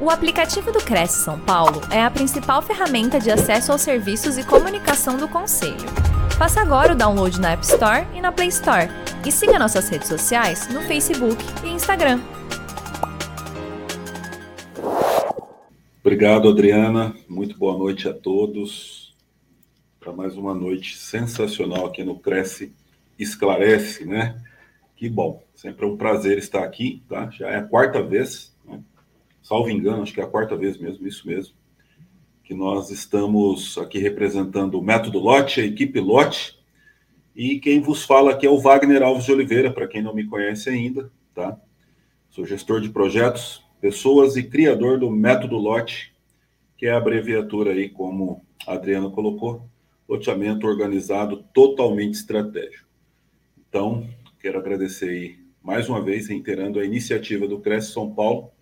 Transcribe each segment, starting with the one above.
O aplicativo do Cresce São Paulo é a principal ferramenta de acesso aos serviços e comunicação do Conselho. Faça agora o download na App Store e na Play Store. E siga nossas redes sociais no Facebook e Instagram. Obrigado, Adriana. Muito boa noite a todos. Para mais uma noite sensacional aqui no Cresce Esclarece, né? Que bom. Sempre é um prazer estar aqui, tá? Já é a quarta vez salvo engano, acho que é a quarta vez mesmo, isso mesmo, que nós estamos aqui representando o Método Lote, a equipe Lote, e quem vos fala aqui é o Wagner Alves de Oliveira, para quem não me conhece ainda, tá? Sou gestor de projetos, pessoas e criador do Método Lote, que é a abreviatura aí, como a Adriana colocou, loteamento organizado totalmente estratégico. Então, quero agradecer aí mais uma vez, reiterando a iniciativa do Cresce São Paulo,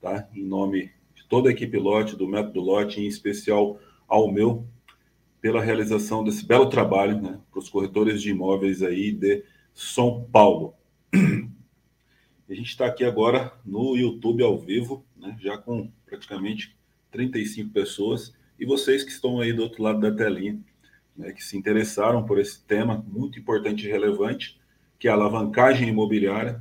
tá? Em nome de toda a equipe Lote, do Método Lote, em especial ao meu, pela realização desse belo trabalho, né? Para os corretores de imóveis aí de São Paulo. A gente está aqui agora no YouTube ao vivo, né? Já com praticamente 35 pessoas e vocês que estão aí do outro lado da telinha, né? Que se interessaram por esse tema muito importante e relevante, que é a alavancagem imobiliária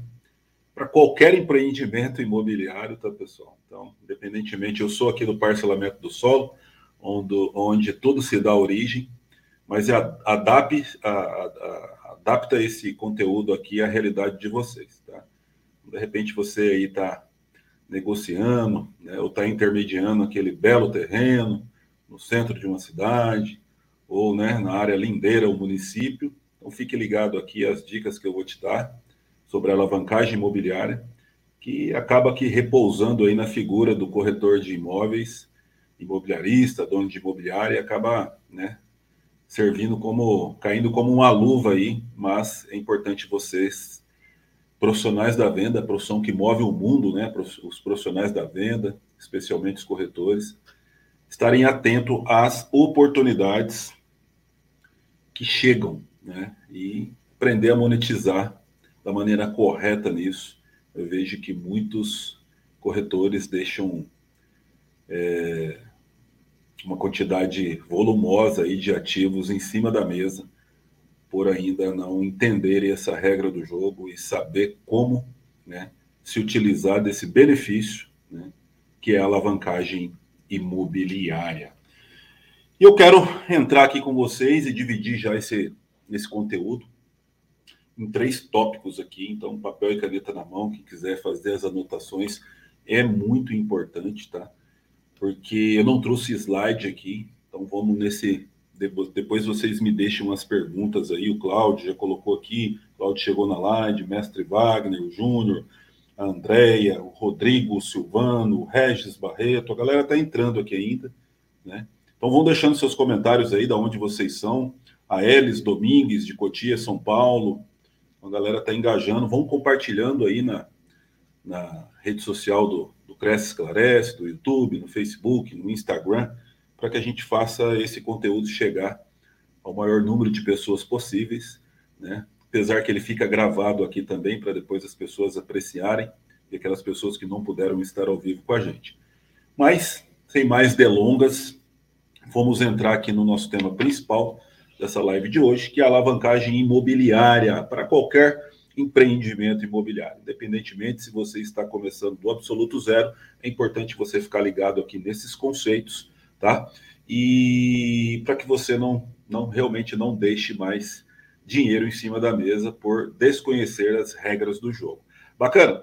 para qualquer empreendimento imobiliário, tá, pessoal? Então, independentemente, eu sou aqui do parcelamento do solo, onde, onde tudo se dá origem, mas é a, a, adapta esse conteúdo aqui à realidade de vocês, tá? De repente você aí está negociando, né, ou está intermediando aquele belo terreno no centro de uma cidade, ou né, na área lindeira, o município. Então fique ligado aqui às dicas que eu vou te dar sobre a alavancagem imobiliária, que acaba aqui repousando aí na figura do corretor de imóveis, imobiliarista, dono de imobiliária, e acaba né, servindo como, caindo como uma luva aí, mas é importante vocês, profissionais da venda, a profissão que move o mundo, né, os profissionais da venda, especialmente os corretores, estarem atentos às oportunidades que chegam, né, e aprender a monetizar da maneira correta nisso. Eu vejo que muitos corretores deixam é, uma quantidade volumosa aí de ativos em cima da mesa por ainda não entenderem essa regra do jogo e saber como né, se utilizar desse benefício, né, que é a alavancagem imobiliária. E eu quero entrar aqui com vocês e dividir já esse, esse conteúdo em três tópicos aqui, então papel e caneta na mão, quem quiser fazer as anotações é muito importante, tá? Porque eu não trouxe slide aqui, então vamos nesse. Depois vocês me deixam umas perguntas aí. O Cláudio já colocou aqui, o Cláudio chegou na live, Mestre Wagner, o Júnior, a Andréia, o Rodrigo, o Silvano, o Regis Barreto, a galera tá entrando aqui ainda, né? Então vão deixando seus comentários aí, da onde vocês são. A Elis Domingues, de Cotia, São Paulo, a galera está engajando, vão compartilhando aí na, na rede social do, do Cresce Esclarece, do YouTube, no Facebook, no Instagram, para que a gente faça esse conteúdo chegar ao maior número de pessoas possíveis, né? Apesar que ele fica gravado aqui também para depois as pessoas apreciarem e aquelas pessoas que não puderam estar ao vivo com a gente. Mas, sem mais delongas, vamos entrar aqui no nosso tema principal, dessa live de hoje, que é a alavancagem imobiliária para qualquer empreendimento imobiliário. Independentemente se você está começando do absoluto zero, é importante você ficar ligado aqui nesses conceitos, tá? E para que você não, não realmente não deixe mais dinheiro em cima da mesa por desconhecer as regras do jogo. Bacana?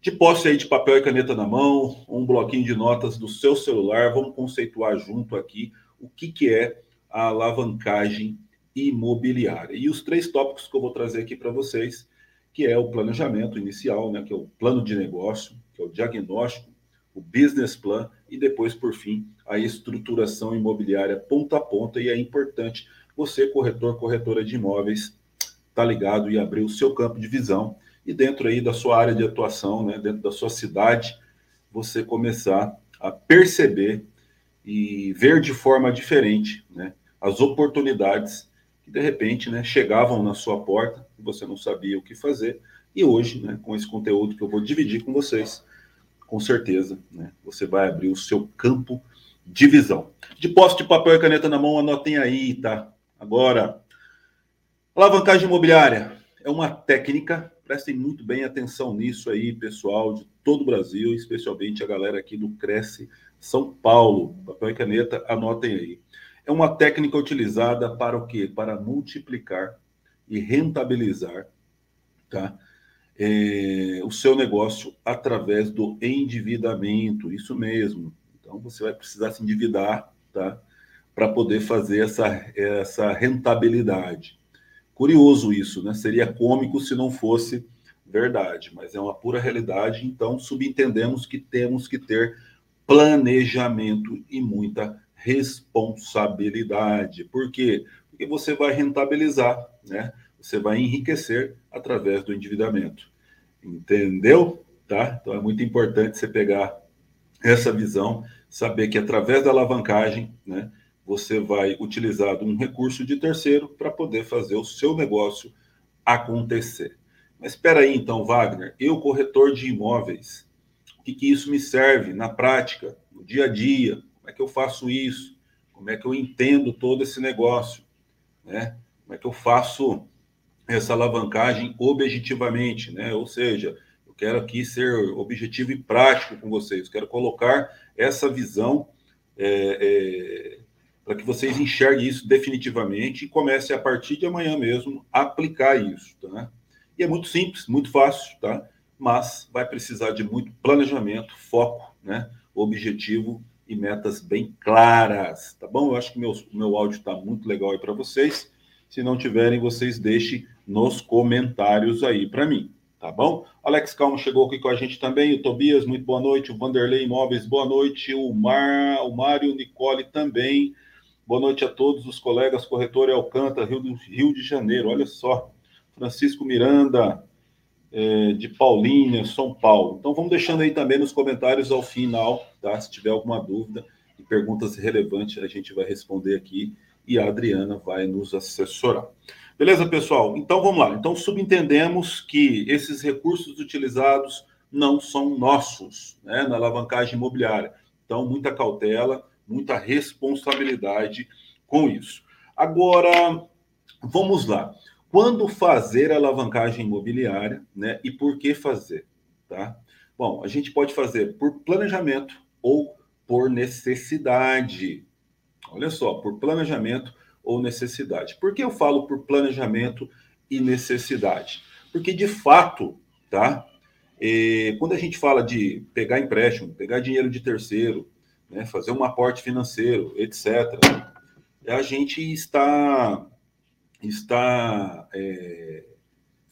De posse aí de papel e caneta na mão, um bloquinho de notas do seu celular, vamos conceituar junto aqui o que, que é a alavancagem imobiliária. E os três tópicos que eu vou trazer aqui para vocês, que é o planejamento inicial, né, que é o plano de negócio, que é o diagnóstico, o business plan e depois, por fim, a estruturação imobiliária ponta a ponta. E é importante você, corretor, corretora de imóveis, tá ligado e abrir o seu campo de visão e dentro aí da sua área de atuação, né, dentro da sua cidade, você começar a perceber e ver de forma diferente, né, as oportunidades que de repente né, chegavam na sua porta e você não sabia o que fazer. E hoje, né, com esse conteúdo que eu vou dividir com vocês, com certeza, né, você vai abrir o seu campo de visão. De posse de papel e caneta na mão, anotem aí, tá? Agora, alavancagem imobiliária é uma técnica, prestem muito bem atenção nisso aí, pessoal de todo o Brasil, especialmente a galera aqui do Cresce São Paulo. Papel e caneta, anotem aí. É uma técnica utilizada para o quê? Para multiplicar e rentabilizar tá? É, o seu negócio através do endividamento, isso mesmo. Então você vai precisar se endividar tá? para poder fazer essa, essa rentabilidade. Curioso isso, né? Seria cômico se não fosse verdade, mas é uma pura realidade. Então, subentendemos que temos que ter planejamento e muita responsabilidade. Por quê? Porque você vai rentabilizar, né? Você vai enriquecer através do endividamento. Entendeu? Tá? Então é muito importante você pegar essa visão, saber que através da alavancagem, né, você vai utilizar um recurso de terceiro para poder fazer o seu negócio acontecer. Mas espera aí, então, Wagner, eu corretor de imóveis, o que, que isso me serve na prática, no dia a dia? Como é que eu faço isso? Como é que eu entendo todo esse negócio? Né? Como é que eu faço essa alavancagem objetivamente, né? Ou seja, eu quero aqui ser objetivo e prático com vocês, quero colocar essa visão é, é, para que vocês enxerguem isso definitivamente e comecem a partir de amanhã mesmo a aplicar isso, tá? E é muito simples, muito fácil, tá? Mas vai precisar de muito planejamento, foco, né? Objetivo e metas bem claras, tá bom? Eu acho que meu, meu áudio está muito legal aí para vocês. Se não tiverem, vocês deixem nos comentários aí para mim, tá bom? Alex Calma chegou aqui com a gente também, o Tobias, muito boa noite, o Vanderlei Imóveis, boa noite, o, Mar, o Mário Nicole também, boa noite a todos os colegas, corretor Alcântara, Rio, do, Rio de Janeiro, olha só, Francisco Miranda, é, de Paulínia, São Paulo. Então vamos deixando aí também nos comentários ao final, tá? Se tiver alguma dúvida e perguntas relevantes, a gente vai responder aqui e a Adriana vai nos assessorar. Beleza, pessoal? Então vamos lá. Então subentendemos que esses recursos utilizados não são nossos, né, na alavancagem imobiliária. Então muita cautela, muita responsabilidade com isso. Agora, vamos lá. Quando fazer a alavancagem imobiliária, né? E por que fazer, tá? Bom, a gente pode fazer por planejamento ou por necessidade. Olha só, por planejamento ou necessidade. Por que eu falo por planejamento e necessidade? Porque de fato, tá? E quando a gente fala de pegar empréstimo, pegar dinheiro de terceiro, né, fazer um aporte financeiro, etc., a gente está está é,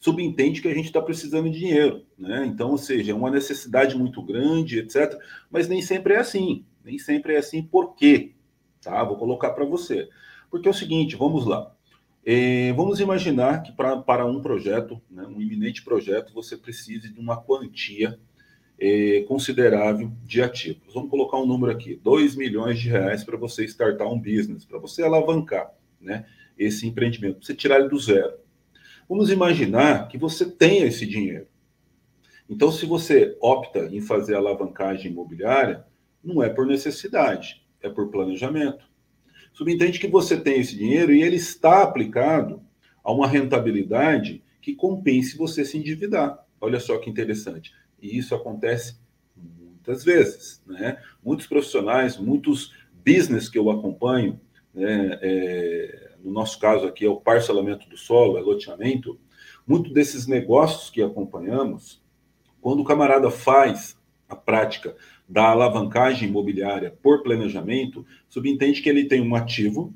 subentende que a gente está precisando de dinheiro, né? Então, ou seja, é uma necessidade muito grande, etc. Mas nem sempre é assim. Nem sempre é assim. Por quê? Tá? Vou colocar para você. Porque é o seguinte, vamos lá. É, vamos imaginar que pra, para um projeto, né, um iminente projeto, você precise de uma quantia é, considerável de ativos. Vamos colocar um número aqui: 2 milhões de reais para você startar um business, para você alavancar né, esse empreendimento, você tirar ele do zero. Vamos imaginar que você tenha esse dinheiro. Então, se você opta em fazer alavancagem imobiliária, não é por necessidade, é por planejamento. Subentende que você tem esse dinheiro e ele está aplicado a uma rentabilidade que compense você se endividar. Olha só que interessante. E isso acontece muitas vezes. Né? Muitos profissionais, muitos business que eu acompanho, né, é, no nosso caso aqui é o parcelamento do solo, é loteamento, muitos desses negócios que acompanhamos, quando o camarada faz a prática da alavancagem imobiliária por planejamento, subentende que ele tem um ativo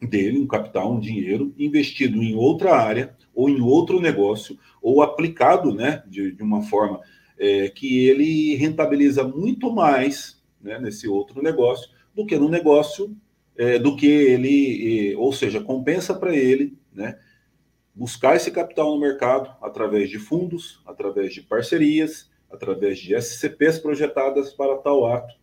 dele, um capital, um dinheiro, investido em outra área ou em outro negócio, ou aplicado né, de, de uma forma é, que ele rentabiliza muito mais né, nesse outro negócio do que no negócio, é, do que ele, ou seja, compensa para ele né, buscar esse capital no mercado através de fundos, através de parcerias, através de SCPs projetadas para tal ato,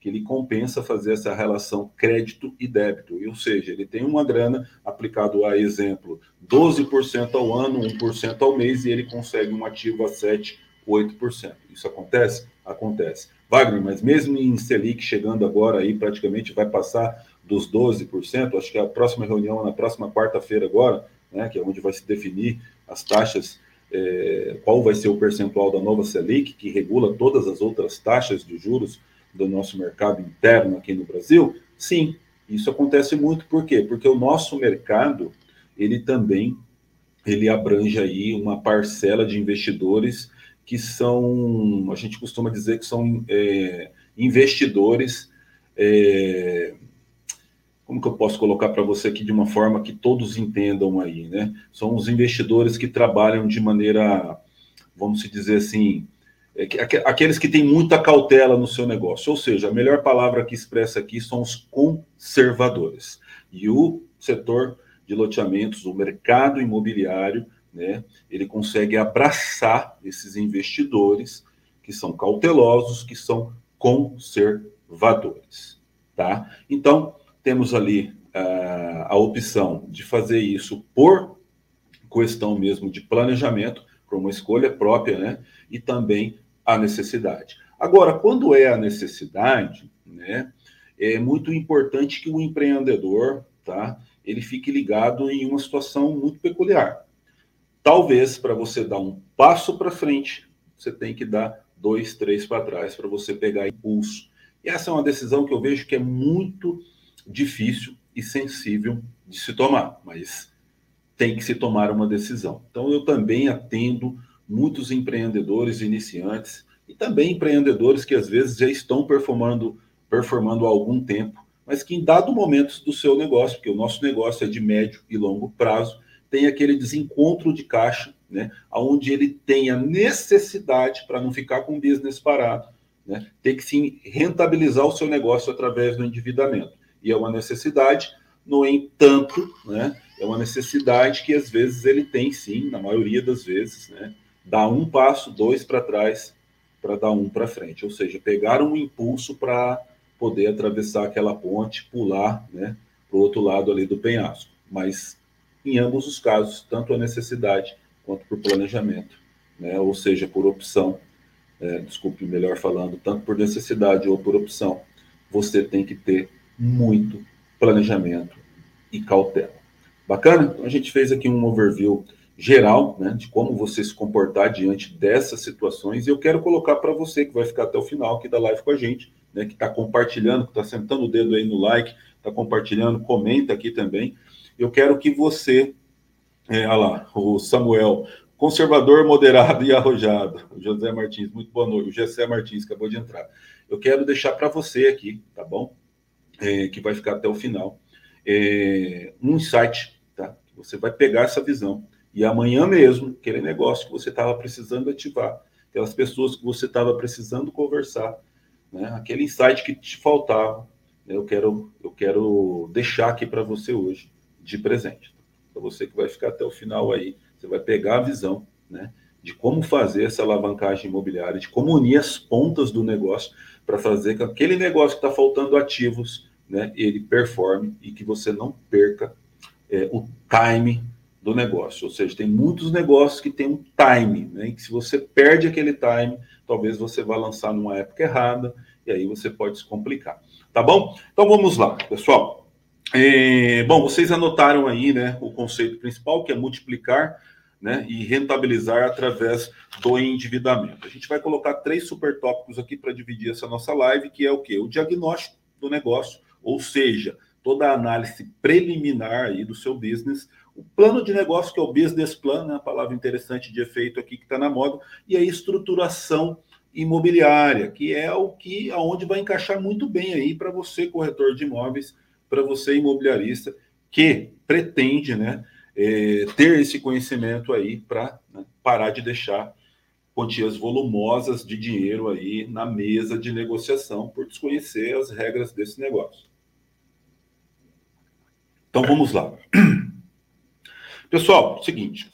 que ele compensa fazer essa relação crédito e débito. Ou seja, ele tem uma grana aplicado a exemplo 12% ao ano, 1% ao mês, e ele consegue um ativo a 7, 8%. Isso acontece? Acontece. Wagner, mas mesmo em Selic chegando agora aí, praticamente vai passar dos 12%, acho que a próxima reunião na próxima quarta-feira agora, né, que é onde vai se definir as taxas, é, qual vai ser o percentual da nova Selic, que regula todas as outras taxas de juros do nosso mercado interno aqui no Brasil? Sim, isso acontece muito, por quê? Porque o nosso mercado, ele também, ele abrange aí uma parcela de investidores que são, a gente costuma dizer que são é, investidores, é, como que eu posso colocar para você aqui de uma forma que todos entendam aí, né? São os investidores que trabalham de maneira, vamos dizer assim, é, aqueles que têm muita cautela no seu negócio, ou seja, a melhor palavra que expressa aqui são os conservadores. E o setor de loteamentos, o mercado imobiliário, né, ele consegue abraçar esses investidores que são cautelosos, que são conservadores, tá? Então, temos ali uh, a opção de fazer isso por questão mesmo de planejamento, por uma escolha própria, né? E também a necessidade. Agora, quando é a necessidade, né? É muito importante que o empreendedor, tá? Ele fique ligado em uma situação muito peculiar. Talvez para você dar um passo para frente, você tem que dar dois, três para trás para você pegar impulso. E essa é uma decisão que eu vejo que é muito difícil e sensível de se tomar, mas tem que se tomar uma decisão. Então eu também atendo muitos empreendedores iniciantes e também empreendedores que às vezes já estão performando performando há algum tempo, mas que em dado momento do seu negócio, porque o nosso negócio é de médio e longo prazo, tem aquele desencontro de caixa, né, onde ele tem a necessidade, para não ficar com o business parado, né, ter que sim rentabilizar o seu negócio através do endividamento. E é uma necessidade, no entanto, né, é uma necessidade que às vezes ele tem sim, na maioria das vezes, né, dar um passo, dois para trás, para dar um para frente, ou seja, pegar um impulso para poder atravessar aquela ponte, pular né, para o outro lado ali do penhasco. Mas em ambos os casos, tanto a necessidade quanto por planejamento, né? ou seja, por opção, é, desculpe melhor falando, tanto por necessidade ou por opção, você tem que ter muito planejamento e cautela. Bacana? Então a gente fez aqui um overview geral né, de como você se comportar diante dessas situações. E eu quero colocar para você que vai ficar até o final aqui da live com a gente, né, que está compartilhando, que está sentando o dedo aí no like, está compartilhando, comenta aqui também. Eu quero que você, é, olha lá, o Samuel, conservador, moderado e arrojado. O José Martins, muito boa noite. O Gessé Martins acabou de entrar. Eu quero deixar para você aqui, tá bom? É, que vai ficar até o final. É, um insight, tá? Você vai pegar essa visão e amanhã mesmo, aquele negócio que você estava precisando ativar, aquelas pessoas que você estava precisando conversar, né? aquele insight que te faltava, né? eu quero, eu quero deixar aqui para você hoje de presente. Para você que vai ficar até o final aí, você vai pegar a visão, né, de como fazer essa alavancagem imobiliária, de como unir as pontas do negócio para fazer com que aquele negócio que está faltando ativos, né, ele performe e que você não perca é, o time do negócio. Ou seja, tem muitos negócios que tem um time, né, que se você perde aquele time, talvez você vá lançar numa época errada e aí você pode se complicar. Tá bom? Então vamos lá, pessoal. É, bom, vocês anotaram aí né, o conceito principal, que é multiplicar né, e rentabilizar através do endividamento. A gente vai colocar três super tópicos aqui para dividir essa nossa live, que é o que? O diagnóstico do negócio, ou seja, toda a análise preliminar aí do seu business, o plano de negócio, que é o business plan, né, a palavra interessante de efeito aqui que está na moda, e a estruturação imobiliária, que é o que aonde vai encaixar muito bem aí para você, corretor de imóveis, para você, imobiliarista, que pretende né, é, ter esse conhecimento aí para né, parar de deixar quantias volumosas de dinheiro aí na mesa de negociação por desconhecer as regras desse negócio. Então vamos lá. Pessoal, seguinte.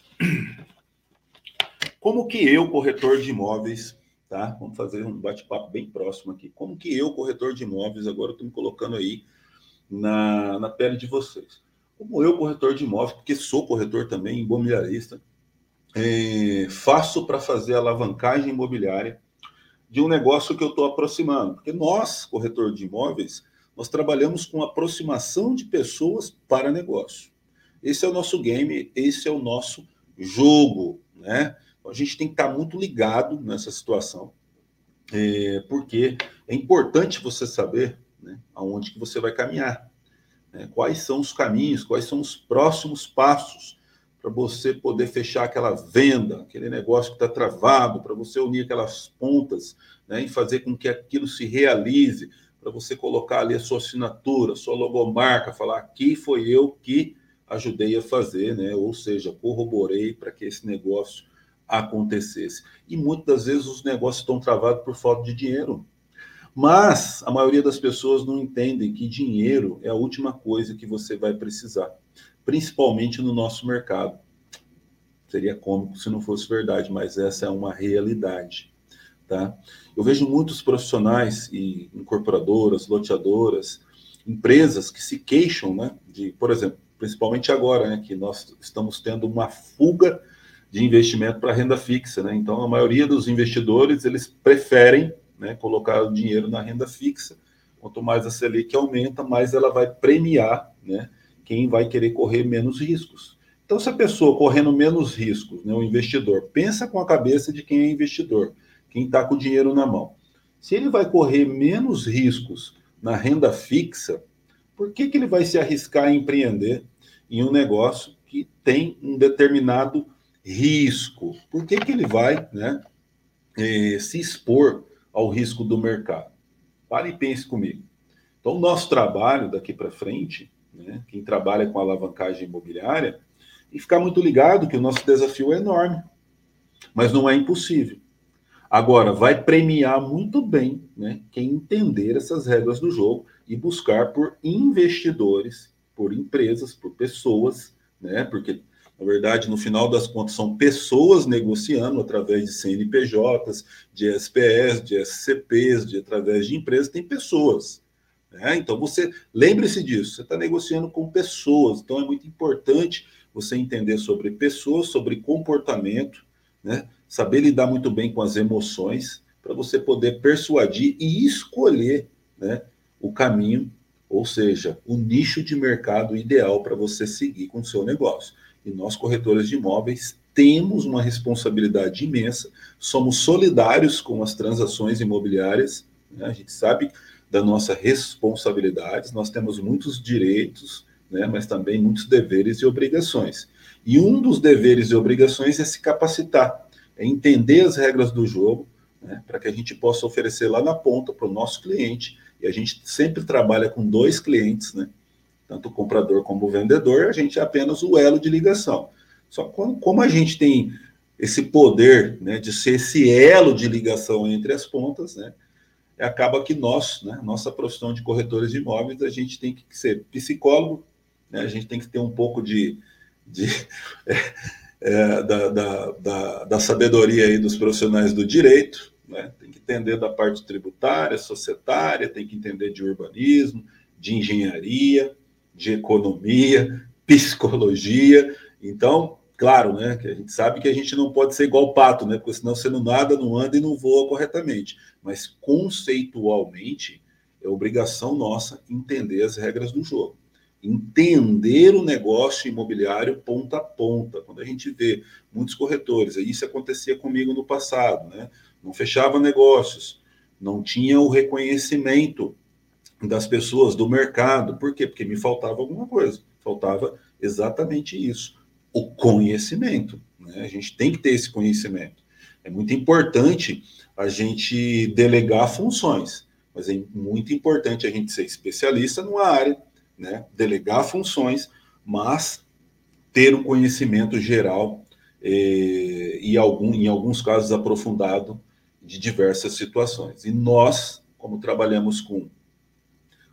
Como que eu, corretor de imóveis, tá? Vamos fazer um bate-papo bem próximo aqui. Como que eu, corretor de imóveis, agora estou me colocando aí na, na pele de vocês. Como eu, corretor de imóveis, porque sou corretor também, imobiliarista, é, faço para fazer alavancagem imobiliária de um negócio que eu estou aproximando? Porque nós, corretor de imóveis, nós trabalhamos com aproximação de pessoas para negócio. Esse é o nosso game, esse é o nosso jogo, né? Então, a gente tem que estar muito ligado nessa situação, é, porque é importante você saber né, aonde que você vai caminhar, né? quais são os caminhos, quais são os próximos passos para você poder fechar aquela venda, aquele negócio que está travado, para você unir aquelas pontas né, e fazer com que aquilo se realize, para você colocar ali a sua assinatura, sua logomarca, falar aqui foi eu que ajudei a fazer, né? Ou seja, corroborei para que esse negócio acontecesse. E muitas das vezes os negócios estão travados por falta de dinheiro. Mas a maioria das pessoas não entendem que dinheiro é a última coisa que você vai precisar, principalmente no nosso mercado. Seria cômico se não fosse verdade, mas essa é uma realidade. Tá? Eu vejo muitos profissionais e incorporadoras, loteadoras, empresas que se queixam, né, de, por exemplo, principalmente agora, né, que nós estamos tendo uma fuga de investimento para renda fixa, né? Então a maioria dos investidores eles preferem, né, colocar o dinheiro na renda fixa. Quanto mais a Selic aumenta, mais ela vai premiar, né, quem vai querer correr menos riscos. Então se a pessoa correndo menos riscos, né, o investidor pensa com a cabeça de quem é investidor quem está com o dinheiro na mão. Se ele vai correr menos riscos na renda fixa, por que, que ele vai se arriscar a empreender em um negócio que tem um determinado risco? Por que, que ele vai né, eh, se expor ao risco do mercado? Pare e pense comigo. Então, nosso trabalho daqui para frente, né, quem trabalha com alavancagem imobiliária, e ficar muito ligado que o nosso desafio é enorme, mas não é impossível. Agora, vai premiar muito bem né, quem entender essas regras do jogo e buscar por investidores, por empresas, por pessoas, né? Porque, na verdade, no final das contas, são pessoas negociando através de CNPJs, de SPS, de SCPs, de através de empresas, tem pessoas. Né? Então, você lembre-se disso, você está negociando com pessoas, então é muito importante você entender sobre pessoas, sobre comportamento, né? Saber lidar muito bem com as emoções, para você poder persuadir e escolher né, o caminho, ou seja, o nicho de mercado ideal para você seguir com o seu negócio. E nós, corretores de imóveis, temos uma responsabilidade imensa, somos solidários com as transações imobiliárias, né? a gente sabe da nossa responsabilidade, nós temos muitos direitos, né? mas também muitos deveres e obrigações. E um dos deveres e obrigações é se capacitar entender as regras do jogo, né, para que a gente possa oferecer lá na ponta para o nosso cliente. E a gente sempre trabalha com dois clientes, né, tanto o comprador como o vendedor, a gente é apenas o elo de ligação. Só que como a gente tem esse poder né, de ser esse elo de ligação entre as pontas, né, acaba que nós, né, nossa profissão de corretores de imóveis, a gente tem que ser psicólogo, né, a gente tem que ter um pouco de, de é, da, da, da, da, sabedoria aí dos profissionais do direito, né? tem que entender da parte tributária, societária, tem que entender de urbanismo, de engenharia, de economia, psicologia. Então, claro, né, que a gente sabe que a gente não pode ser igual pato, né, porque senão você não nada, não anda e não voa corretamente. Mas conceitualmente, é obrigação nossa entender as regras do jogo entender o negócio imobiliário ponta a ponta. Quando a gente vê muitos corretores, isso acontecia comigo no passado, né? Não fechava negócios, não tinha o reconhecimento das pessoas do mercado. Por quê? Porque me faltava alguma coisa. Faltava exatamente isso, o conhecimento. Né? A gente tem que ter esse conhecimento. É muito importante a gente delegar funções, mas é muito importante a gente ser especialista numa área né, delegar funções, mas ter um conhecimento geral eh, e algum, em alguns casos aprofundado de diversas situações. E nós, como trabalhamos com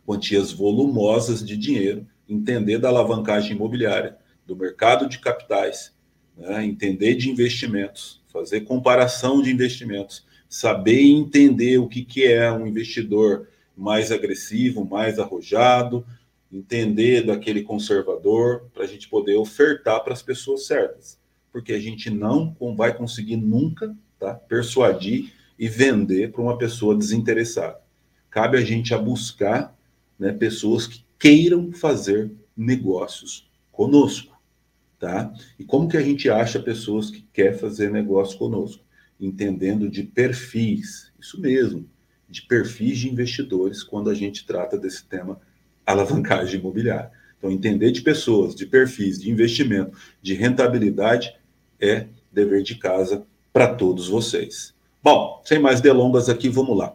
quantias volumosas de dinheiro, entender da alavancagem imobiliária, do mercado de capitais, né, entender de investimentos, fazer comparação de investimentos, saber entender o que, que é um investidor mais agressivo, mais arrojado, entender daquele conservador, para a gente poder ofertar para as pessoas certas. porque a gente não vai conseguir nunca tá, persuadir e vender para uma pessoa desinteressada. Cabe a gente a buscar né, pessoas que queiram fazer negócios conosco, tá? E como que a gente acha pessoas que querem fazer negócio conosco? Entendendo de perfis, isso mesmo, de perfis de investidores quando a gente trata desse tema alavancagem imobiliária. Então, entender de pessoas, de perfis, de investimento, de rentabilidade é dever de casa para todos vocês. Bom, sem mais delongas aqui, vamos lá.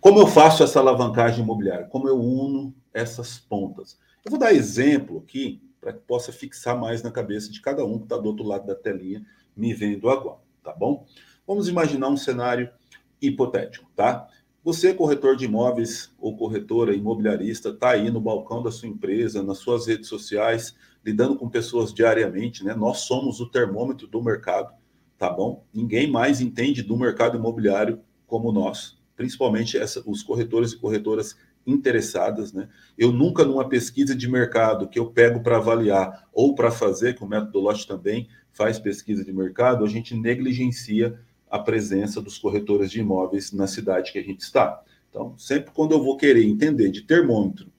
Como eu faço essa alavancagem imobiliária? Como eu uno essas pontas? Eu vou dar exemplo aqui para que possa fixar mais na cabeça de cada um que está do outro lado da telinha me vendo agora, tá bom? Vamos imaginar um cenário hipotético, tá? Você, corretor de imóveis ou corretora imobiliarista, está aí no balcão da sua empresa, nas suas redes sociais, lidando com pessoas diariamente, né? Nós somos o termômetro do mercado, tá bom? Ninguém mais entende do mercado imobiliário como nós principalmente essa, os corretores e corretoras interessadas, né? Eu nunca numa pesquisa de mercado que eu pego para avaliar ou para fazer, que o método Lote também faz pesquisa de mercado, a gente negligencia a presença dos corretores de imóveis na cidade que a gente está. Então, sempre quando eu vou querer entender de termômetro,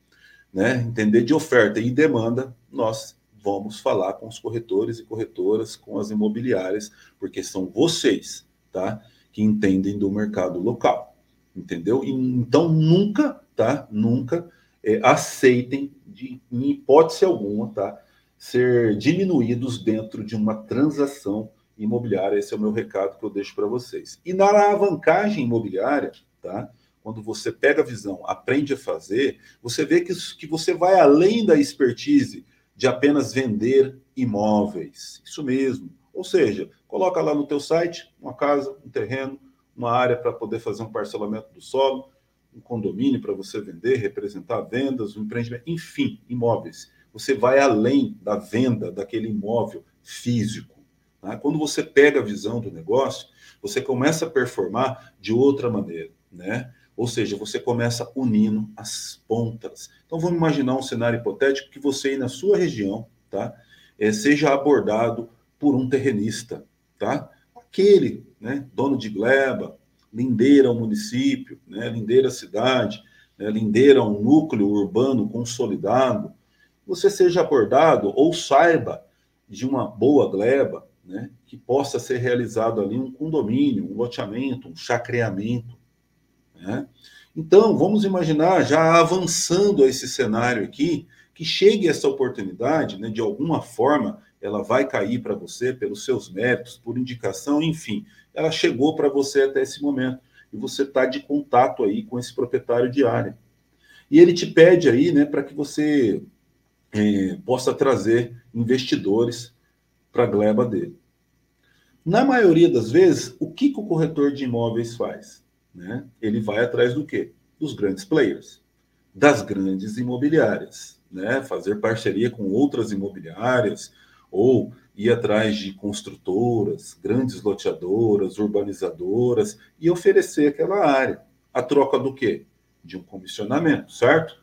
né, entender de oferta e demanda, nós vamos falar com os corretores e corretoras, com as imobiliárias, porque são vocês, tá, que entendem do mercado local entendeu? Então nunca, tá? Nunca é, aceitem, de, em hipótese alguma, tá? Ser diminuídos dentro de uma transação imobiliária. Esse é o meu recado que eu deixo para vocês. E na alavancagem imobiliária, tá? Quando você pega a visão, aprende a fazer, você vê que, que você vai além da expertise de apenas vender imóveis. Isso mesmo. Ou seja, coloca lá no teu site uma casa, um terreno, uma área para poder fazer um parcelamento do solo, um condomínio para você vender, representar vendas, um empreendimento, enfim, imóveis. Você vai além da venda daquele imóvel físico. Tá? Quando você pega a visão do negócio, você começa a performar de outra maneira, né? Ou seja, você começa unindo as pontas. Então vamos imaginar um cenário hipotético que você aí na sua região, tá? É, seja abordado por um terrenista, tá? Aquele né, dono de gleba, lindeira ao município, né, lindeira à cidade, né, lindeira a um núcleo urbano consolidado, você seja abordado ou saiba de uma boa gleba, né, que possa ser realizado ali um condomínio, um loteamento, um chacreamento. Né? Então, vamos imaginar, já avançando a esse cenário aqui, que chegue essa oportunidade, né, de alguma forma, ela vai cair para você pelos seus méritos, por indicação, enfim, ela chegou para você até esse momento e você está de contato aí com esse proprietário de área. E ele te pede aí, né, para que você é, possa trazer investidores para a gleba dele. Na maioria das vezes, o que, que o corretor de imóveis faz? Né? Ele vai atrás do quê? Dos grandes players, das grandes imobiliárias, né? Fazer parceria com outras imobiliárias, ou ir atrás de construtoras, grandes loteadoras, urbanizadoras e oferecer aquela área. A troca do quê? De um comissionamento, certo?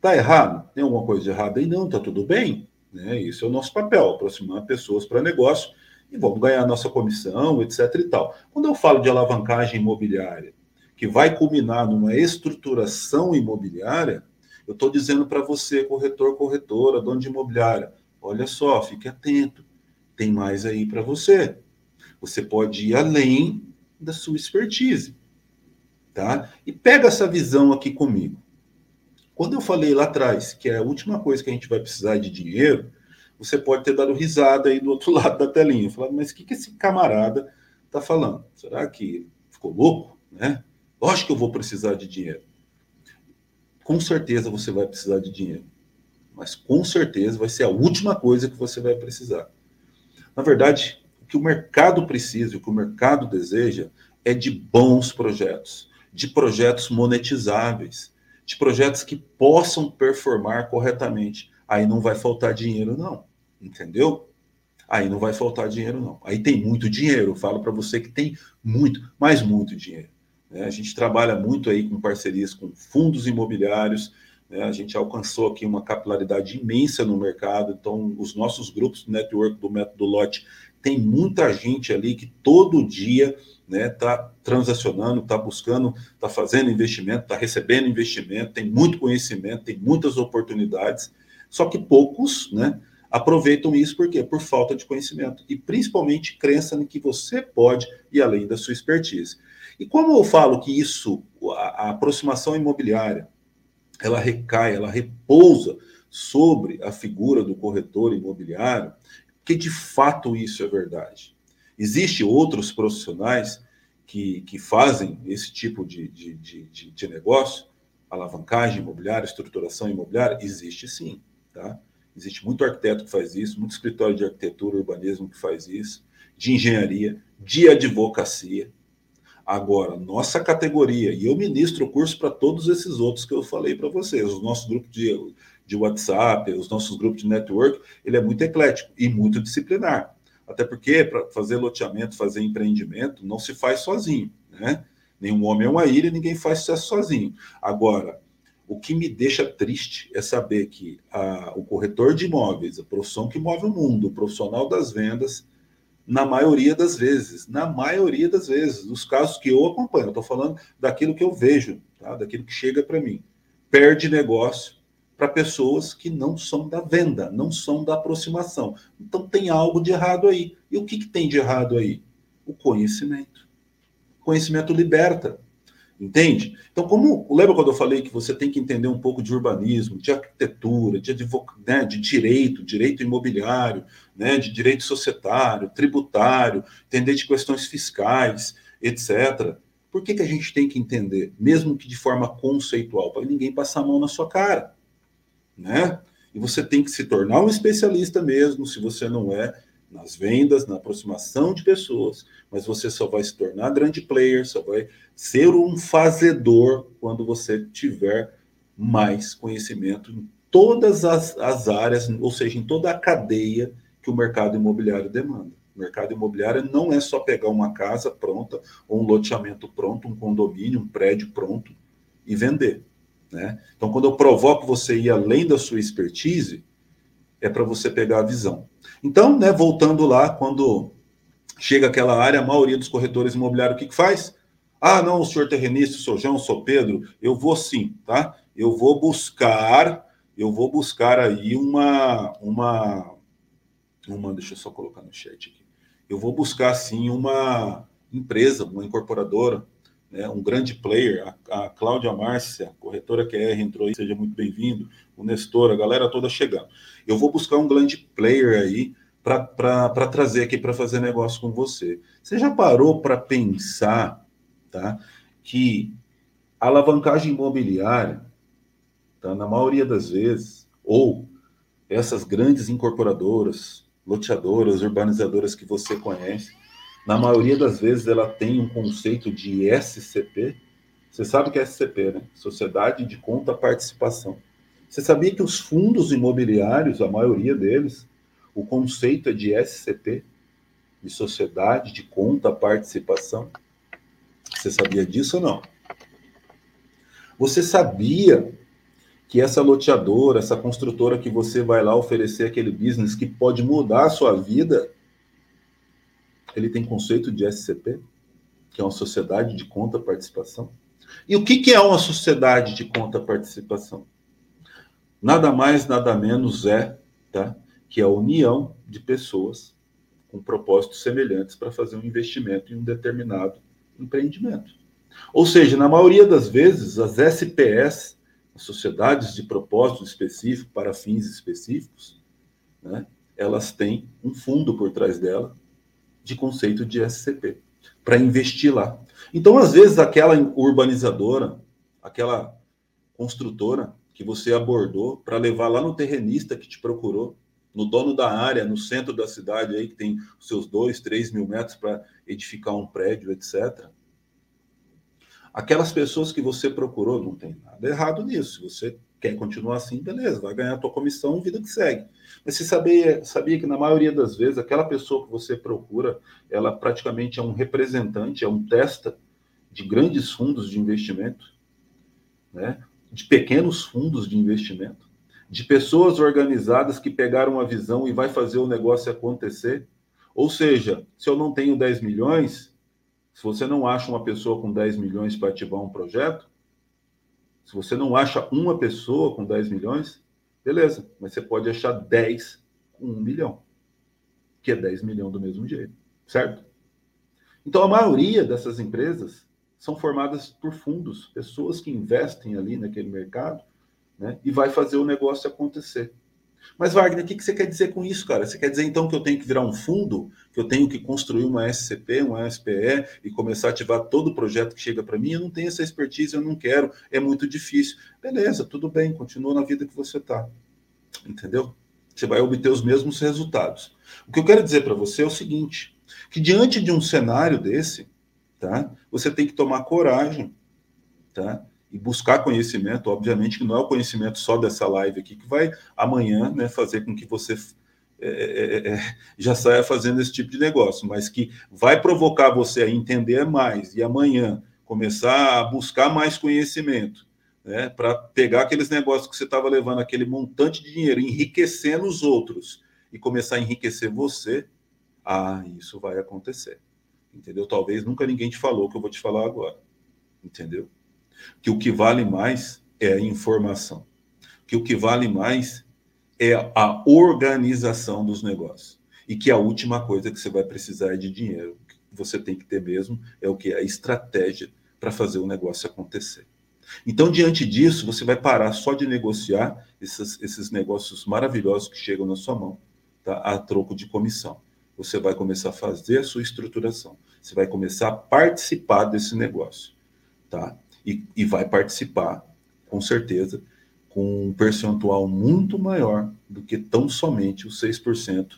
Tá errado? Tem alguma coisa errada aí? Não, tá tudo bem. Né? Isso é o nosso papel, aproximar pessoas para negócio e vamos ganhar nossa comissão, etc. e tal. Quando eu falo de alavancagem imobiliária, que vai culminar numa estruturação imobiliária, eu estou dizendo para você, corretor, corretora, dono de imobiliária, Olha só, fique atento. Tem mais aí para você. Você pode ir além da sua expertise. Tá? E pega essa visão aqui comigo. Quando eu falei lá atrás que é a última coisa que a gente vai precisar de dinheiro, você pode ter dado risada aí do outro lado da telinha. Falando, mas o que, que esse camarada está falando? Será que ficou louco? Né? Lógico que eu vou precisar de dinheiro. Com certeza você vai precisar de dinheiro mas com certeza vai ser a última coisa que você vai precisar. Na verdade, o que o mercado precisa, o que o mercado deseja é de bons projetos, de projetos monetizáveis, de projetos que possam performar corretamente. Aí não vai faltar dinheiro, não. Entendeu? Aí não vai faltar dinheiro, não. Aí tem muito dinheiro. Eu falo para você que tem muito, mas muito dinheiro. Né? A gente trabalha muito aí com parcerias com fundos imobiliários, Né? A gente alcançou aqui uma capilaridade imensa no mercado, então os nossos grupos de network do método Lote tem muita gente ali que todo dia né, tá transacionando, está buscando, está fazendo investimento, está recebendo investimento, tem muito conhecimento, tem muitas oportunidades, só que poucos, né, aproveitam isso por quê? Por falta de conhecimento e principalmente crença em que você pode ir além da sua expertise. E como eu falo que isso, a, a aproximação imobiliária, ela recai, ela repousa sobre a figura do corretor imobiliário, que de fato isso é verdade. Existem outros profissionais que, que fazem esse tipo de, de, de, de, negócio, alavancagem imobiliária, estruturação imobiliária? Existe sim. Tá? Existe muito arquiteto que faz isso, muito escritório de arquitetura, urbanismo que faz isso, de engenharia, de advocacia. Agora, nossa categoria, e eu ministro o curso para todos esses outros que eu falei para vocês, os nossos grupos de, de WhatsApp, os nossos grupos de network, ele é muito eclético e muito disciplinar. Até porque para fazer loteamento, fazer empreendimento, não se faz sozinho, né? Nenhum homem é uma ilha, ninguém faz sucesso sozinho. Agora, o que me deixa triste é saber que a, o corretor de imóveis, a profissão que move o mundo, o profissional das vendas, na maioria das vezes, na maioria das vezes, dos casos que eu acompanho, eu estou falando daquilo que eu vejo, tá? daquilo que chega para mim, perde negócio para pessoas que não são da venda, não são da aproximação. Então tem algo de errado aí. E o que, que tem de errado aí? O conhecimento. O conhecimento liberta. Entende? Então, como lembra quando eu falei que você tem que entender um pouco de urbanismo, de arquitetura, de, né, de direito, direito imobiliário, né, de direito societário, tributário, entender de questões fiscais, etc. Por que, que a gente tem que entender, mesmo que de forma conceitual, para ninguém passar a mão na sua cara, né? E você tem que se tornar um especialista mesmo, se você não é, nas vendas, na aproximação de pessoas, mas você só vai se tornar grande player, só vai ser um fazedor quando você tiver mais conhecimento em todas as, as áreas, ou seja, em toda a cadeia que o mercado imobiliário demanda. O mercado imobiliário não é só pegar uma casa pronta, ou um loteamento pronto, um condomínio, um prédio pronto e vender. Né? Então, quando eu provoco você ir além da sua expertise, é para você pegar a visão. Então, né, voltando lá, quando chega aquela área, a maioria dos corretores imobiliários, o que, que faz? Ah, não, o senhor terrenista, sou João, sou Pedro, eu vou sim, tá? Eu vou buscar, eu vou buscar aí uma, uma, uma, deixa eu só colocar no chat aqui. Eu vou buscar sim uma empresa, uma incorporadora, né, um grande player, a, a Cláudia Márcia, corretora QR, entrou aí, seja muito bem-vindo, o Nestor, a galera toda chegando. Eu vou buscar um grande player aí para trazer aqui para fazer negócio com você. Você já parou para pensar tá, que a alavancagem imobiliária, tá, na maioria das vezes, ou essas grandes incorporadoras, loteadoras, urbanizadoras que você conhece, na maioria das vezes ela tem um conceito de SCP. Você sabe que é SCP, né? Sociedade de Conta Participação. Você sabia que os fundos imobiliários, a maioria deles, o conceito é de SCP, de Sociedade de Conta Participação? Você sabia disso ou não? Você sabia que essa loteadora, essa construtora que você vai lá oferecer aquele business que pode mudar a sua vida, ele tem conceito de SCP, que é uma sociedade de conta participação. E o que, que é uma sociedade de conta participação? Nada mais, nada menos é, tá? Que é a união de pessoas com propósitos semelhantes para fazer um investimento em um determinado empreendimento. Ou seja, na maioria das vezes, as SPS, as sociedades de propósito específico para fins específicos, né, elas têm um fundo por trás dela de conceito de SCP, para investir lá. Então, às vezes, aquela urbanizadora, aquela construtora que você abordou para levar lá no terrenista que te procurou, no dono da área, no centro da cidade aí, que tem os seus dois, três mil metros para edificar um prédio, etc. Aquelas pessoas que você procurou, não tem nada errado nisso. Você quer continuar assim, beleza, vai ganhar a tua comissão, vida que segue. Mas você sabia, sabia que na maioria das vezes aquela pessoa que você procura, ela praticamente é um representante, é um testa de grandes fundos de investimento, né? de pequenos fundos de investimento, de pessoas organizadas que pegaram a visão e vai fazer o negócio acontecer. Ou seja, se eu não tenho 10 milhões, se você não acha uma pessoa com 10 milhões para ativar um projeto, se você não acha uma pessoa com 10 milhões, beleza, mas você pode achar 10 com 1 milhão, que é 10 milhões do mesmo jeito, certo? Então, a maioria dessas empresas são formadas por fundos, pessoas que investem ali naquele mercado, né, e vai fazer o negócio acontecer. Mas, Wagner, o que você quer dizer com isso, cara? Você quer dizer, então, que eu tenho que virar um fundo, que eu tenho que construir uma SCP, uma SPE e começar a ativar todo o projeto que chega para mim? Eu não tenho essa expertise, eu não quero, é muito difícil. Beleza, tudo bem, continua na vida que você está. Entendeu? Você vai obter os mesmos resultados. O que eu quero dizer para você é o seguinte: que diante de um cenário desse, tá? Você tem que tomar coragem, tá? E buscar conhecimento, obviamente que não é o conhecimento só dessa live aqui que vai amanhã, né, fazer com que você é, é, é, já saia fazendo esse tipo de negócio, mas que vai provocar você a entender mais e amanhã começar a buscar mais conhecimento, né, para pegar aqueles negócios que você estava levando aquele montante de dinheiro, enriquecendo os outros e começar a enriquecer você, ah, isso vai acontecer entendeu? Talvez nunca ninguém te falou o que eu vou te falar agora, entendeu? Que o que vale mais é a informação, que o que vale mais é a organização dos negócios e que a última coisa que você vai precisar é de dinheiro. O que você tem que ter mesmo é o que a estratégia para fazer o negócio acontecer. Então, diante disso, você vai parar só de negociar esses, esses negócios maravilhosos que chegam na sua mão, tá? a troco de comissão você vai começar a fazer a sua estruturação. Você vai começar a participar desse negócio, tá? E, e vai participar, com certeza, com um percentual muito maior do que tão somente os 6%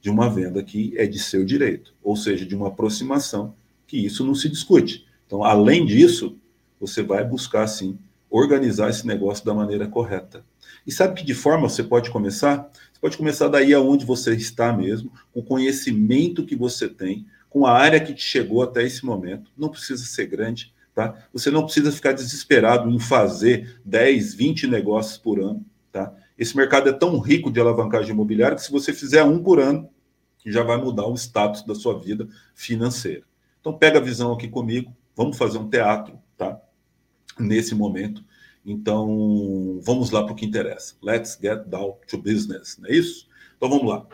de uma venda que é de seu direito, ou seja, de uma aproximação, que isso não se discute. Então, além disso, você vai buscar, sim, organizar esse negócio da maneira correta. E sabe que de forma você pode começar? Você pode começar daí aonde você está mesmo, com o conhecimento que você tem, com a área que te chegou até esse momento. Não precisa ser grande, tá? Você não precisa ficar desesperado em fazer 10, 20 negócios por ano, tá? Esse mercado é tão rico de alavancagem imobiliária que se você fizer um por ano, já vai mudar o status da sua vida financeira. Então pega a visão aqui comigo, vamos fazer um teatro, tá? Nesse momento então, vamos lá para o que interessa. Let's get down to business, não é isso? Então, vamos lá.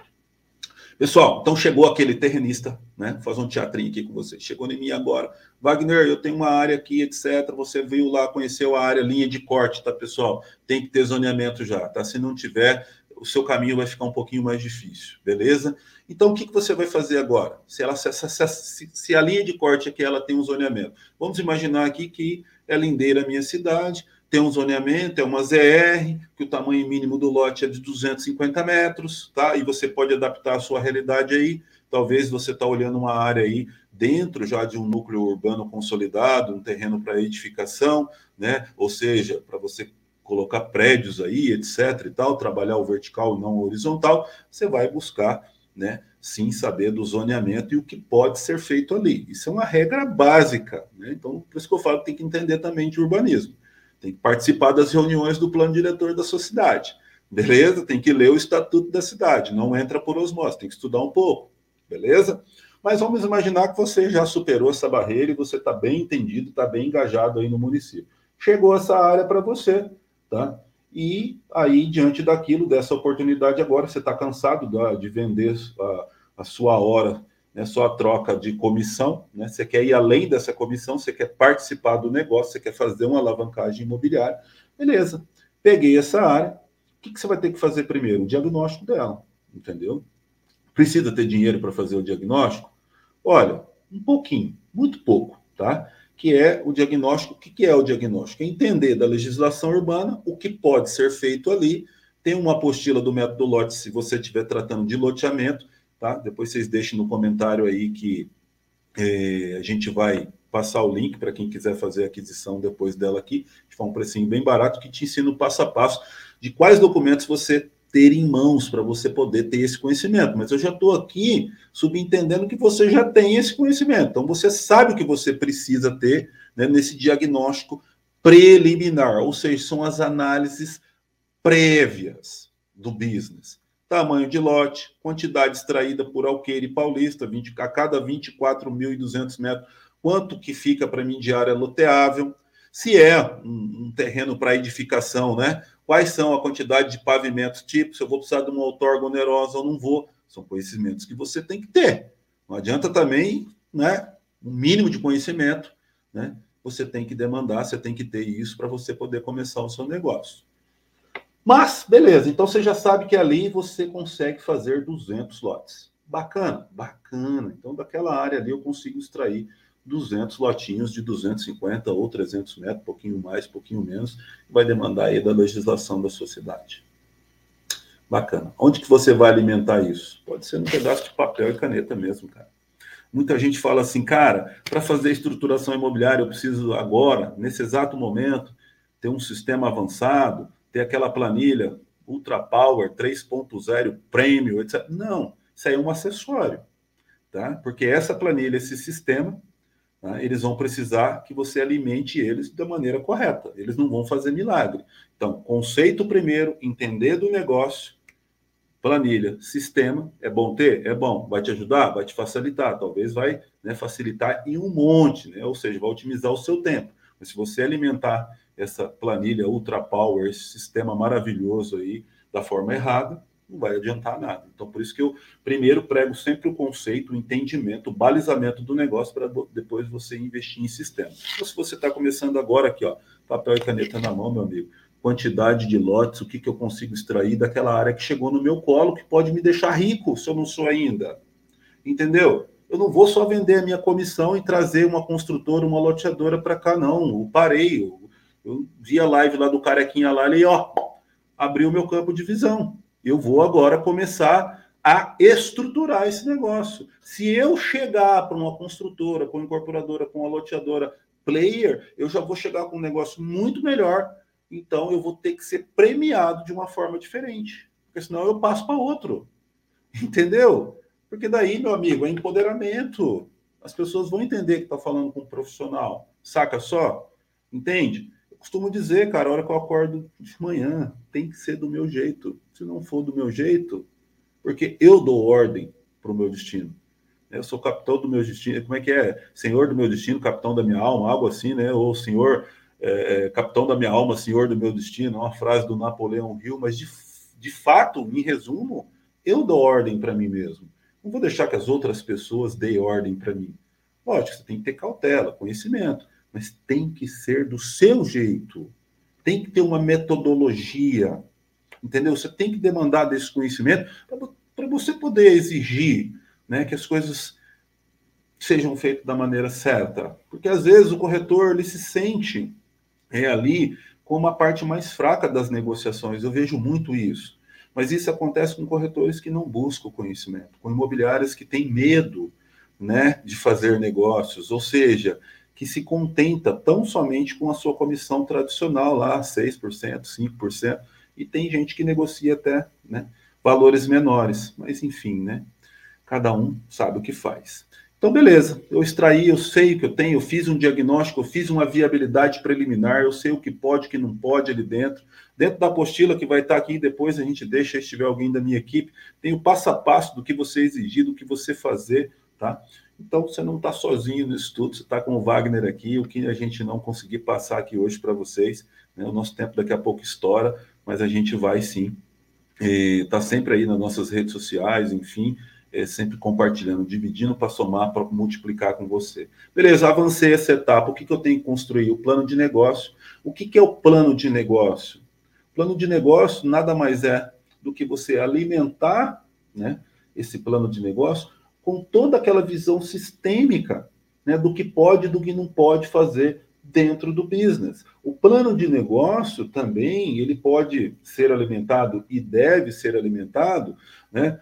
Pessoal, então chegou aquele terrenista, né? Vou fazer um teatrinho aqui com vocês. Chegou em mim agora. Wagner, eu tenho uma área aqui, etc. Você veio lá, conheceu a área, linha de corte, tá, pessoal? Tem que ter zoneamento já, tá? Se não tiver, o seu caminho vai ficar um pouquinho mais difícil, beleza? Então, o que, que você vai fazer agora? Se, ela, se, se, se a linha de corte aqui ela tem um zoneamento. Vamos imaginar aqui que é lindeira a minha cidade, tem um zoneamento, é uma ZR, que o tamanho mínimo do lote é de 250 metros, tá? E você pode adaptar a sua realidade aí. Talvez você está olhando uma área aí dentro já de um núcleo urbano consolidado, um terreno para edificação, né? Ou seja, para você colocar prédios aí, etc. e tal, trabalhar o vertical e não o horizontal, você vai buscar, né? Sim, saber do zoneamento e o que pode ser feito ali. Isso é uma regra básica, né? Então, por isso que eu falo que tem que entender também de urbanismo. Tem que participar das reuniões do plano diretor da sua cidade. Beleza? Tem que ler o estatuto da cidade. Não entra por osmose, tem que estudar um pouco. Beleza? Mas vamos imaginar que você já superou essa barreira e você está bem entendido, está bem engajado aí no município. Chegou essa área para você, tá? E aí, diante daquilo, dessa oportunidade, agora você está cansado de vender a, a sua hora né, só a troca de comissão, né, você quer ir além dessa comissão, você quer participar do negócio, você quer fazer uma alavancagem imobiliária, beleza. Peguei essa área, o que, que você vai ter que fazer primeiro? O diagnóstico dela, entendeu? Precisa ter dinheiro para fazer o diagnóstico? Olha, um pouquinho, muito pouco, tá? Que é o diagnóstico. O que, que é o diagnóstico? É entender da legislação urbana o que pode ser feito ali. Tem uma apostila do método lote, se você estiver tratando de loteamento, tá? Depois vocês deixem no comentário aí que é, a gente vai passar o link para quem quiser fazer a aquisição depois dela aqui, de um precinho bem barato, que te ensina o passo a passo de quais documentos você ter em mãos para você poder ter esse conhecimento. Mas eu já estou aqui subentendendo que você já tem esse conhecimento. Então você sabe o que você precisa ter né, nesse diagnóstico preliminar, ou seja, são as análises prévias do business. Tamanho de lote, quantidade extraída por Alqueire Paulista, 20, a cada 24.200 metros, quanto que fica para mim de área loteável, se é um, um terreno para edificação, né? Quais são a quantidade de pavimentos tipo, se eu vou precisar de uma outorga onerosa ou não vou. São conhecimentos que você tem que ter. Não adianta também, né? Um mínimo de conhecimento, né? Você tem que demandar, você tem que ter isso para você poder começar o seu negócio. Mas, beleza, então você já sabe que ali você consegue fazer 200 lotes. Bacana, bacana. Então, daquela área ali eu consigo extrair 200 lotinhos de 250 ou 300 metros, pouquinho mais, pouquinho menos, vai demandar aí da legislação da sociedade. Bacana. Onde que você vai alimentar isso? Pode ser num pedaço de papel e caneta mesmo, cara. Muita gente fala assim, cara, para fazer estruturação imobiliária eu preciso agora, nesse exato momento, ter um sistema avançado, ter aquela planilha Ultra Power 3.0 Premium, etc. Não, isso aí é um acessório, tá? Porque essa planilha, esse sistema, tá? eles vão precisar que você alimente eles da maneira correta. Eles não vão fazer milagre. Então, conceito primeiro, entender do negócio, planilha, sistema, é bom ter? É bom. Vai te ajudar? Vai te facilitar. Talvez vai né, facilitar em um monte, né? ou seja, vai otimizar o seu tempo. Mas se você alimentar essa planilha Ultra Power, esse sistema maravilhoso aí, da forma errada, não vai adiantar nada. Então, por isso que eu primeiro prego sempre o conceito, o entendimento, o balizamento do negócio para depois você investir em sistema. Então, se você está começando agora aqui, ó, papel e caneta na mão, meu amigo, quantidade de lotes, o que, que eu consigo extrair daquela área que chegou no meu colo, que pode me deixar rico se eu não sou ainda. Entendeu? Eu não vou só vender a minha comissão e trazer uma construtora, uma loteadora para cá, não. Eu parei, eu vi a live lá do carequinha lá, ele, ó, abriu meu campo de visão. Eu vou agora começar a estruturar esse negócio. Se eu chegar para uma construtora, com uma incorporadora, com uma loteadora player, eu já vou chegar com um negócio muito melhor. Então eu vou ter que ser premiado de uma forma diferente, porque senão eu passo para outro. Entendeu? Porque daí, meu amigo, é empoderamento. As pessoas vão entender que está falando com um profissional. Saca só? Entende? Costumo dizer, cara, a hora que eu acordo de manhã, tem que ser do meu jeito. Se não for do meu jeito, porque eu dou ordem para o meu destino. Eu sou capitão do meu destino. Como é que é? Senhor do meu destino, capitão da minha alma, algo assim, né? Ou senhor, é, é capitão da minha alma, senhor do meu destino, uma frase do Napoleão Hill, mas de, de fato, em resumo, eu dou ordem para mim mesmo. Não vou deixar que as outras pessoas deem ordem para mim. Lógico, você tem que ter cautela, conhecimento mas tem que ser do seu jeito. Tem que ter uma metodologia, entendeu? Você tem que demandar desse conhecimento para você poder exigir né, que as coisas sejam feitas da maneira certa. Porque às vezes o corretor ele se sente é, ali como a parte mais fraca das negociações. Eu vejo muito isso. Mas isso acontece com corretores que não buscam conhecimento, com imobiliárias que têm medo né, de fazer negócios, ou seja, que se contenta tão somente com a sua comissão tradicional lá, 6%, 5%, e tem gente que negocia até né, valores menores, mas enfim, né? Cada um sabe o que faz. Então, beleza, eu extraí, eu sei o que eu tenho, eu fiz um diagnóstico, eu fiz uma viabilidade preliminar, eu sei o que pode, o que não pode ali dentro. Dentro da apostila que vai estar aqui, depois a gente deixa, se tiver alguém da minha equipe, tem o passo a passo do que você exigir, do que você fazer, tá? Então, você não está sozinho no estudo, você está com o Wagner aqui, o que a gente não conseguir passar aqui hoje para vocês. Né? O nosso tempo daqui a pouco estoura, mas a gente vai sim. Está sempre aí nas nossas redes sociais, enfim, é, sempre compartilhando, dividindo para somar, para multiplicar com você. Beleza, avancei essa etapa. O que, que eu tenho que construir? O plano de negócio. O que, que é o plano de negócio? Plano de negócio nada mais é do que você alimentar né, esse plano de negócio com toda aquela visão sistêmica né, do que pode e do que não pode fazer dentro do business. O plano de negócio também ele pode ser alimentado e deve ser alimentado né,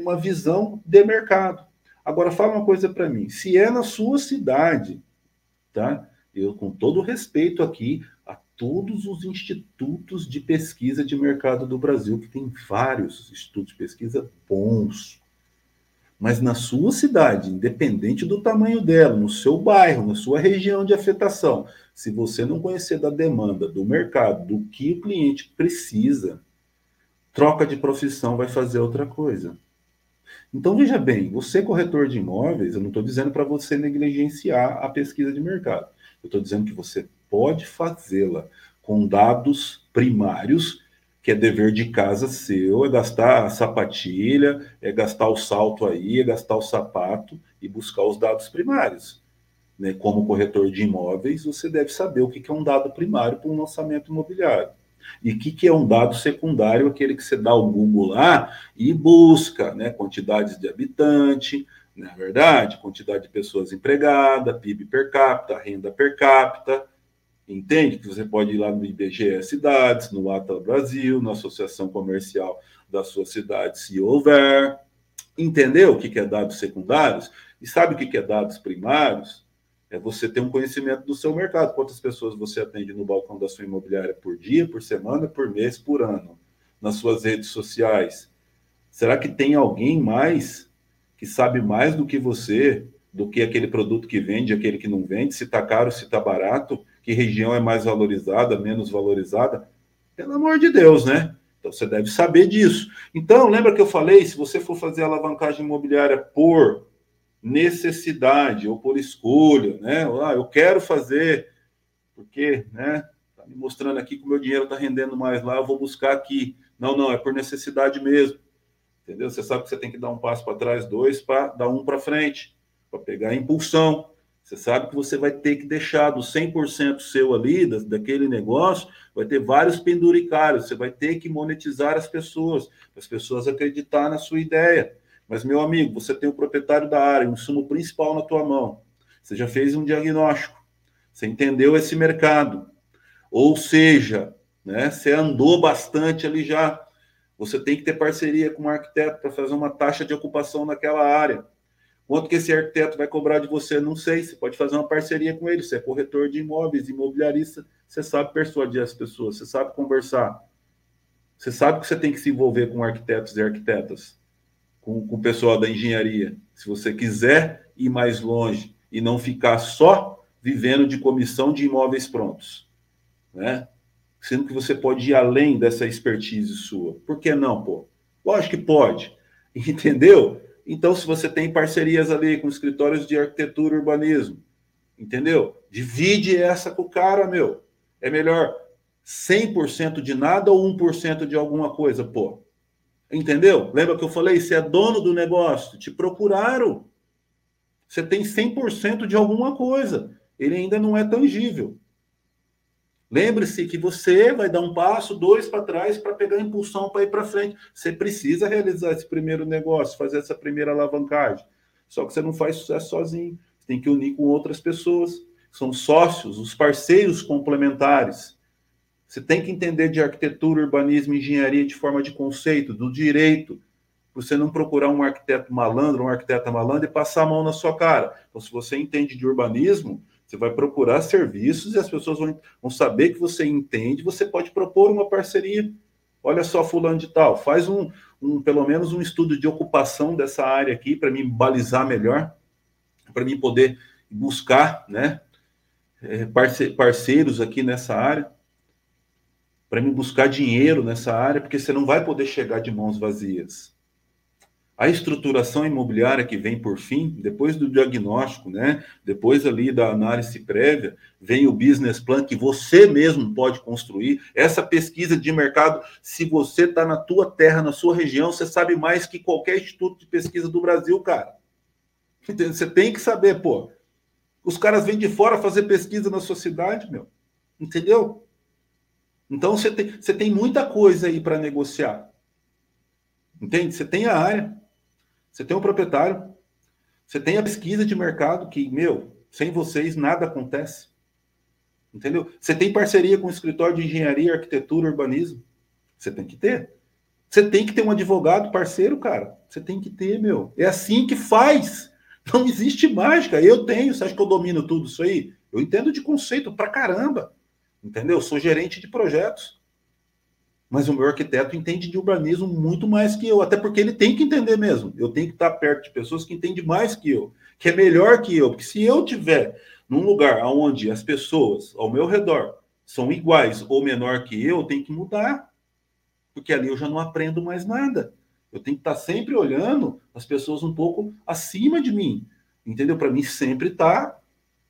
uma visão de mercado. Agora fala uma coisa para mim, se é na sua cidade, tá? Eu com todo respeito aqui a todos os institutos de pesquisa de mercado do Brasil, que tem vários institutos de pesquisa bons, Mas na sua cidade, independente do tamanho dela, no seu bairro, na sua região de afetação, se você não conhecer da demanda, do mercado, do que o cliente precisa, troca de profissão vai fazer outra coisa. Então, veja bem, você, corretor de imóveis, eu não estou dizendo para você negligenciar a pesquisa de mercado. Eu estou dizendo que você pode fazê-la com dados primários que é dever de casa seu, é gastar a sapatilha, é gastar o salto aí, é gastar o sapato e buscar os dados primários. Né? Como corretor de imóveis, você deve saber o que é um dado primário para um lançamento imobiliário. E o que, que é um dado secundário, aquele que você dá o Google lá e busca né? quantidades de habitante, não é verdade? Quantidade de pessoas empregadas, PIB per capita, renda per capita, entende que você pode ir lá no IBGE Cidades, no ATA Brasil, na Associação Comercial da sua cidade, se houver. Entendeu o que é dados secundários? E sabe o que é dados primários? É você ter um conhecimento do seu mercado. Quantas pessoas você atende no balcão da sua imobiliária por dia, por semana, por mês, por ano? Nas suas redes sociais. Será que tem alguém mais que sabe mais do que você, do que aquele produto que vende, aquele que não vende, se está caro, se está barato? Que região é mais valorizada, menos valorizada. Pelo amor de Deus, né? Então você deve saber disso. Então, lembra que eu falei, se você for fazer alavancagem imobiliária por necessidade ou por escolha, né? Ah, eu quero fazer porque, né? Tá me mostrando aqui que o meu dinheiro está rendendo mais lá, eu vou buscar aqui. Não, não, é por necessidade mesmo. Entendeu? Você sabe que você tem que dar um passo para trás, dois para dar um para frente, para pegar a impulsão. Você sabe que você vai ter que deixar do 100% seu ali, daquele negócio, vai ter vários penduricários, você vai ter que monetizar as pessoas, as pessoas acreditar na sua ideia. Mas, meu amigo, você tem o proprietário da área, o insumo principal na tua mão. Você já fez um diagnóstico, você entendeu esse mercado. Ou seja, né, você andou bastante ali já. Você tem que ter parceria com um arquiteto para fazer uma taxa de ocupação naquela área. Quanto que esse arquiteto vai cobrar de você? Não sei. Você pode fazer uma parceria com ele. Você é corretor de imóveis, imobiliarista. Você sabe persuadir as pessoas. Você sabe conversar. Você sabe que você tem que se envolver com arquitetos e arquitetas, com, com o pessoal da engenharia. Se você quiser ir mais longe e não ficar só vivendo de comissão de imóveis prontos, né? Sendo que você pode ir além dessa expertise sua. Por que não, pô? Lógico que pode. Entendeu? Então, se você tem parcerias ali com escritórios de arquitetura e urbanismo, entendeu? Divide essa com o cara, meu. É melhor 100% de nada ou 1% de alguma coisa, pô. Entendeu? Lembra que eu falei? Você é dono do negócio, te procuraram. Você tem 100% de alguma coisa. Ele ainda não é tangível. Lembre-se que você vai dar um passo, dois para trás para pegar impulsão para ir para frente. Você precisa realizar esse primeiro negócio, fazer essa primeira alavancagem. Só que você não faz sucesso sozinho. Você tem que unir com outras pessoas. São sócios, os parceiros complementares. Você tem que entender de arquitetura, urbanismo, engenharia de forma de conceito, do direito. Você não procurar um arquiteto malandro, um arquiteta malandro e passar a mão na sua cara. Então, se você entende de urbanismo, você vai procurar serviços e as pessoas vão, vão saber que você entende. Você pode propor uma parceria. Olha só, fulano de tal, faz um, um pelo menos um estudo de ocupação dessa área aqui para me balizar melhor, para mim poder buscar, né, é, parceiros aqui nessa área, para me buscar dinheiro nessa área, porque você não vai poder chegar de mãos vazias. A estruturação imobiliária que vem por fim, depois do diagnóstico, né? Depois ali da análise prévia, vem o business plan que você mesmo pode construir. Essa pesquisa de mercado, se você está na tua terra, na sua região, você sabe mais que qualquer instituto de pesquisa do Brasil, cara. Você tem que saber, pô. Os caras vêm de fora fazer pesquisa na sua cidade, meu. Entendeu? Então você tem, você tem muita coisa aí para negociar. Entende? Você tem a área, você tem o um proprietário, você tem a pesquisa de mercado que, meu, sem vocês nada acontece. Entendeu? Você tem parceria com o escritório de engenharia, arquitetura, urbanismo. Você tem que ter. Você tem que ter um advogado parceiro, cara. Você tem que ter, meu. É assim que faz. Não existe mágica. Eu tenho. Você acha que eu domino tudo isso aí? Eu entendo de conceito pra caramba. Entendeu? Eu sou gerente de projetos. Mas o meu arquiteto entende de urbanismo muito mais que eu, até porque ele tem que entender mesmo. Eu tenho que estar perto de pessoas que entendem mais que eu, que é melhor que eu. Porque se eu tiver num lugar onde as pessoas ao meu redor são iguais ou menor que eu, eu tenho que mudar. Porque ali eu já não aprendo mais nada. Eu tenho que estar sempre olhando as pessoas um pouco acima de mim. Entendeu? Para mim sempre estar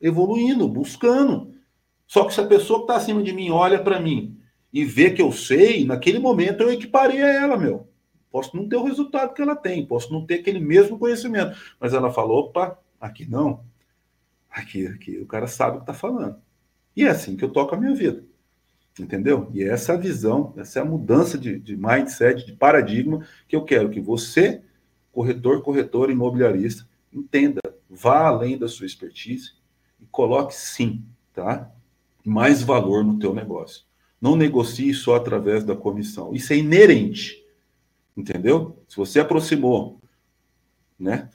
evoluindo, buscando. Só que se a pessoa que está acima de mim olha para mim e vê que eu sei, naquele momento eu equiparei a ela, meu. Posso não ter o resultado que ela tem, posso não ter aquele mesmo conhecimento. Mas ela falou: opa, aqui não. Aqui, aqui, o cara sabe o que está falando. E é assim que eu toco a minha vida. Entendeu? E essa é a visão, essa é a mudança de, de mindset, de paradigma que eu quero que você, corretor, corretora, imobiliarista, entenda, vá além da sua expertise e coloque sim, tá? Mais valor no teu negócio. Não negocie só através da comissão. Isso é inerente. Entendeu? Se você aproximou, né,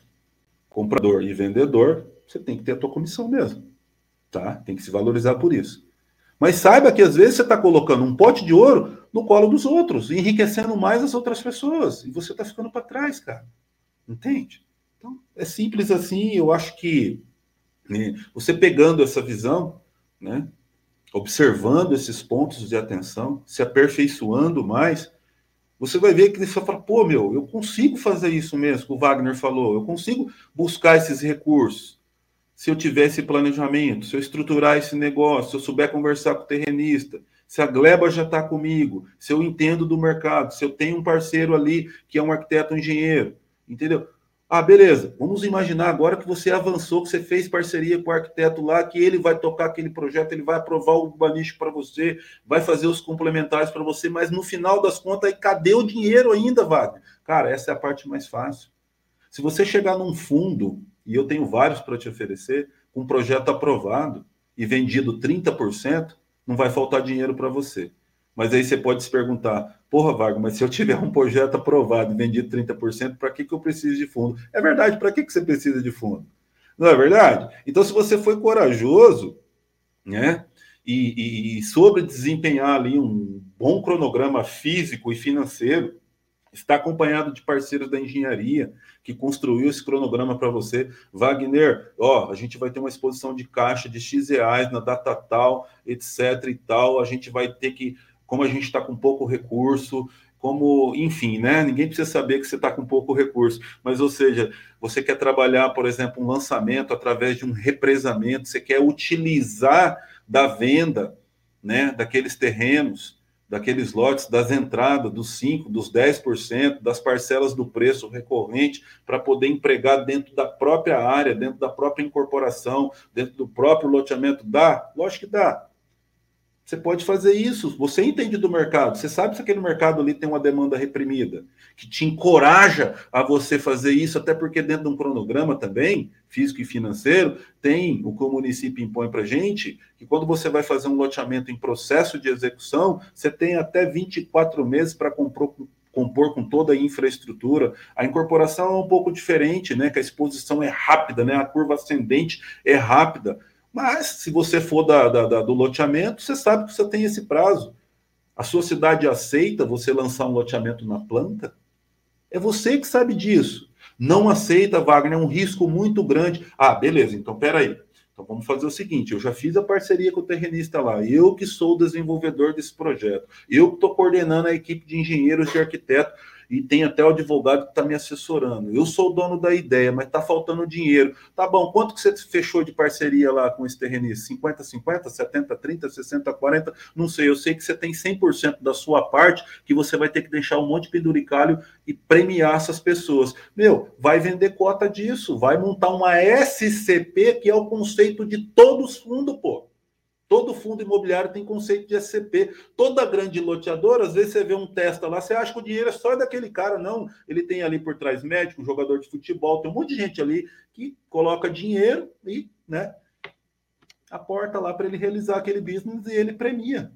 comprador e vendedor, você tem que ter a tua comissão mesmo, tá? Tem que se valorizar por isso. Mas saiba que às vezes você está colocando um pote de ouro no colo dos outros, enriquecendo mais as outras pessoas. E você está ficando para trás, cara. Entende? Então, é simples assim. Eu acho que né, você pegando essa visão, né, observando esses pontos de atenção, se aperfeiçoando mais, você vai ver que você fala, pô, meu, eu consigo fazer isso mesmo o Wagner falou, eu consigo buscar esses recursos se eu tiver esse planejamento, se eu estruturar esse negócio, se eu souber conversar com o terrenista, se a gleba já está comigo, se eu entendo do mercado, se eu tenho um parceiro ali que é um arquiteto um engenheiro, entendeu? Ah, beleza. Vamos imaginar agora que você avançou, que você fez parceria com o arquiteto lá, que ele vai tocar aquele projeto, ele vai aprovar o urbanístico para você, vai fazer os complementares para você, mas no final das contas, aí cadê o dinheiro ainda, Wagner? Cara, essa é a parte mais fácil. Se você chegar num fundo e eu tenho vários para te oferecer, com um projeto aprovado e vendido 30%, não vai faltar dinheiro para você. Mas aí você pode se perguntar, porra, Vago, mas se eu tiver um projeto aprovado e vendido 30%, para que, que eu preciso de fundo? É verdade, para que, que você precisa de fundo? Não é verdade? Então, se você foi corajoso, né, e, e, e sobre desempenhar ali um bom cronograma físico e financeiro, está acompanhado de parceiros da engenharia que construiu esse cronograma para você. Wagner, ó, a gente vai ter uma exposição de caixa de X reais na data tal, etc e tal. A gente vai ter que, como a gente está com pouco recurso, como, enfim, né? Ninguém precisa saber que você está com pouco recurso, mas, ou seja, você quer trabalhar, por exemplo, um lançamento através de um represamento, você quer utilizar da venda, né, daqueles terrenos daqueles lotes, das entradas, dos 5%, dos 10%, das parcelas do preço recorrente, para poder empregar dentro da própria área, dentro da própria incorporação, dentro do próprio loteamento. Dá? Lógico que dá. Você pode fazer isso. Você entende do mercado. Você sabe se aquele mercado ali tem uma demanda reprimida, que te encoraja a você fazer isso, até porque dentro de um cronograma também, físico e financeiro, tem o que o município impõe para gente, que quando você vai fazer um loteamento em processo de execução, você tem até 24 meses para compor, compor com toda a infraestrutura. A incorporação é um pouco diferente, né? Que a exposição é rápida, né? A curva ascendente é rápida. Mas, se você for da, da, da, do loteamento, você sabe que você tem esse prazo. A sua cidade aceita você lançar um loteamento na planta? É você que sabe disso. Não aceita, Wagner, é um risco muito grande. Ah, beleza, então peraí. Então vamos fazer o seguinte: eu já fiz a parceria com o terrenista lá, eu que sou o desenvolvedor desse projeto, eu que estou coordenando a equipe de engenheiros e arquitetos e tem até o advogado que está me assessorando. Eu sou o dono da ideia, mas está faltando dinheiro. Tá bom, quanto que você fechou de parceria lá com esse terrenista? 50, 50, 70, 30, 60, 40? Não sei, eu sei que você tem 100% da sua parte que você vai ter que deixar um monte de penduricalho e premiar essas pessoas. Meu, vai vender cota disso, vai montar uma SCP, que é o conceito de todos os fundos, pô. Todo fundo imobiliário tem conceito de SCP. Toda grande loteadora, às vezes você vê um testa lá, você acha que o dinheiro é só daquele cara. Não, ele tem ali por trás médico, jogador de futebol, tem um monte de gente ali que coloca dinheiro e, né, aporta lá para ele realizar aquele business e ele premia.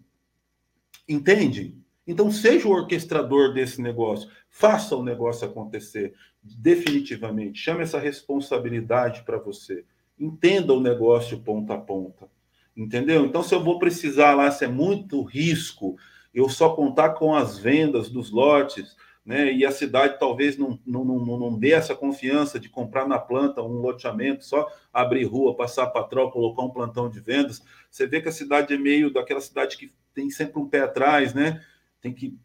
Entende? Então, seja o orquestrador desse negócio, faça o negócio acontecer definitivamente. Chame essa responsabilidade para você. Entenda o negócio ponta a ponta. Entendeu? Então, se eu vou precisar lá, se é muito risco, eu só contar com as vendas dos lotes, né? E a cidade talvez não, não, não, não dê essa confiança de comprar na planta um loteamento, só abrir rua, passar patrão, colocar um plantão de vendas. Você vê que a cidade é meio daquela cidade que tem sempre um pé atrás, né? Tem que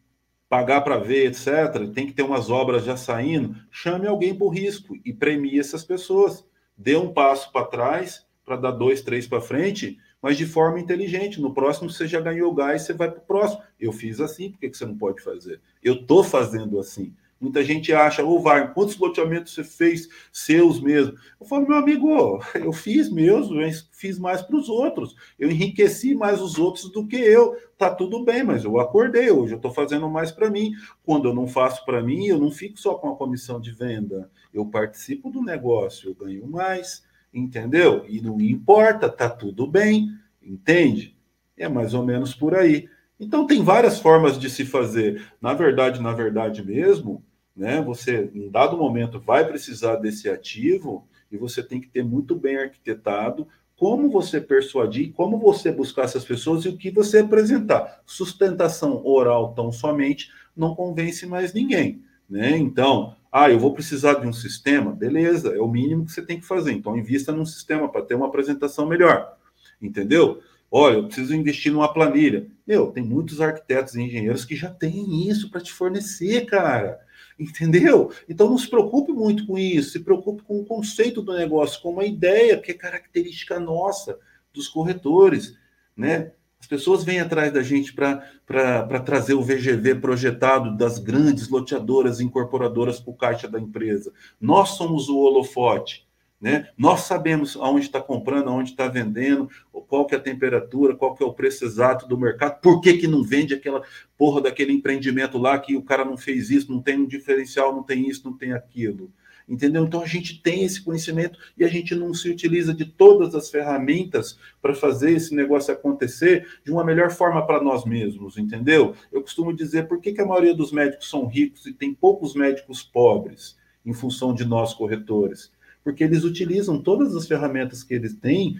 pagar para ver, etc. Tem que ter umas obras já saindo. Chame alguém por risco e premie essas pessoas. Dê um passo para trás para dar dois, três para frente mas de forma inteligente. No próximo você já ganhou gás, você vai para o próximo. Eu fiz assim, por que, você não pode fazer? Eu estou fazendo assim. Muita gente acha, ô oh, quantos loteamentos você fez seus mesmo? Eu falo, meu amigo, eu fiz meus, eu fiz mais para os outros. Eu enriqueci mais os outros do que eu. Tá tudo bem, mas eu acordei hoje, eu estou fazendo mais para mim. Quando eu não faço para mim, eu não fico só com a comissão de venda. Eu participo do negócio, eu ganho mais entendeu? E não importa, tá tudo bem, entende? É mais ou menos por aí. Então tem várias formas de se fazer. Na verdade, na verdade mesmo, né? Você em dado momento vai precisar desse ativo e você tem que ter muito bem arquitetado como você persuadir, como você buscar essas pessoas e o que você apresentar. Sustentação oral tão somente não convence mais ninguém, né? Então, ah, eu vou precisar de um sistema? Beleza, é o mínimo que você tem que fazer. Então, invista num sistema para ter uma apresentação melhor. Entendeu? Olha, eu preciso investir numa planilha. Meu, tem muitos arquitetos e engenheiros que já têm isso para te fornecer, cara. Entendeu? Então não se preocupe muito com isso, se preocupe com o conceito do negócio, com uma ideia que é característica nossa dos corretores, né? As pessoas vêm atrás da gente para trazer o VGV projetado das grandes loteadoras incorporadoras para o caixa da empresa. Nós somos o holofote. Né? Nós sabemos aonde está comprando, aonde está vendendo, qual que é a temperatura, qual que é o preço exato do mercado, por que, que não vende aquela porra daquele empreendimento lá que o cara não fez isso, não tem um diferencial, não tem isso, não tem aquilo entendeu? Então a gente tem esse conhecimento e a gente não se utiliza de todas as ferramentas para fazer esse negócio acontecer de uma melhor forma para nós mesmos, entendeu? Eu costumo dizer por que, que a maioria dos médicos são ricos e tem poucos médicos pobres em função de nós corretores. Porque eles utilizam todas as ferramentas que eles têm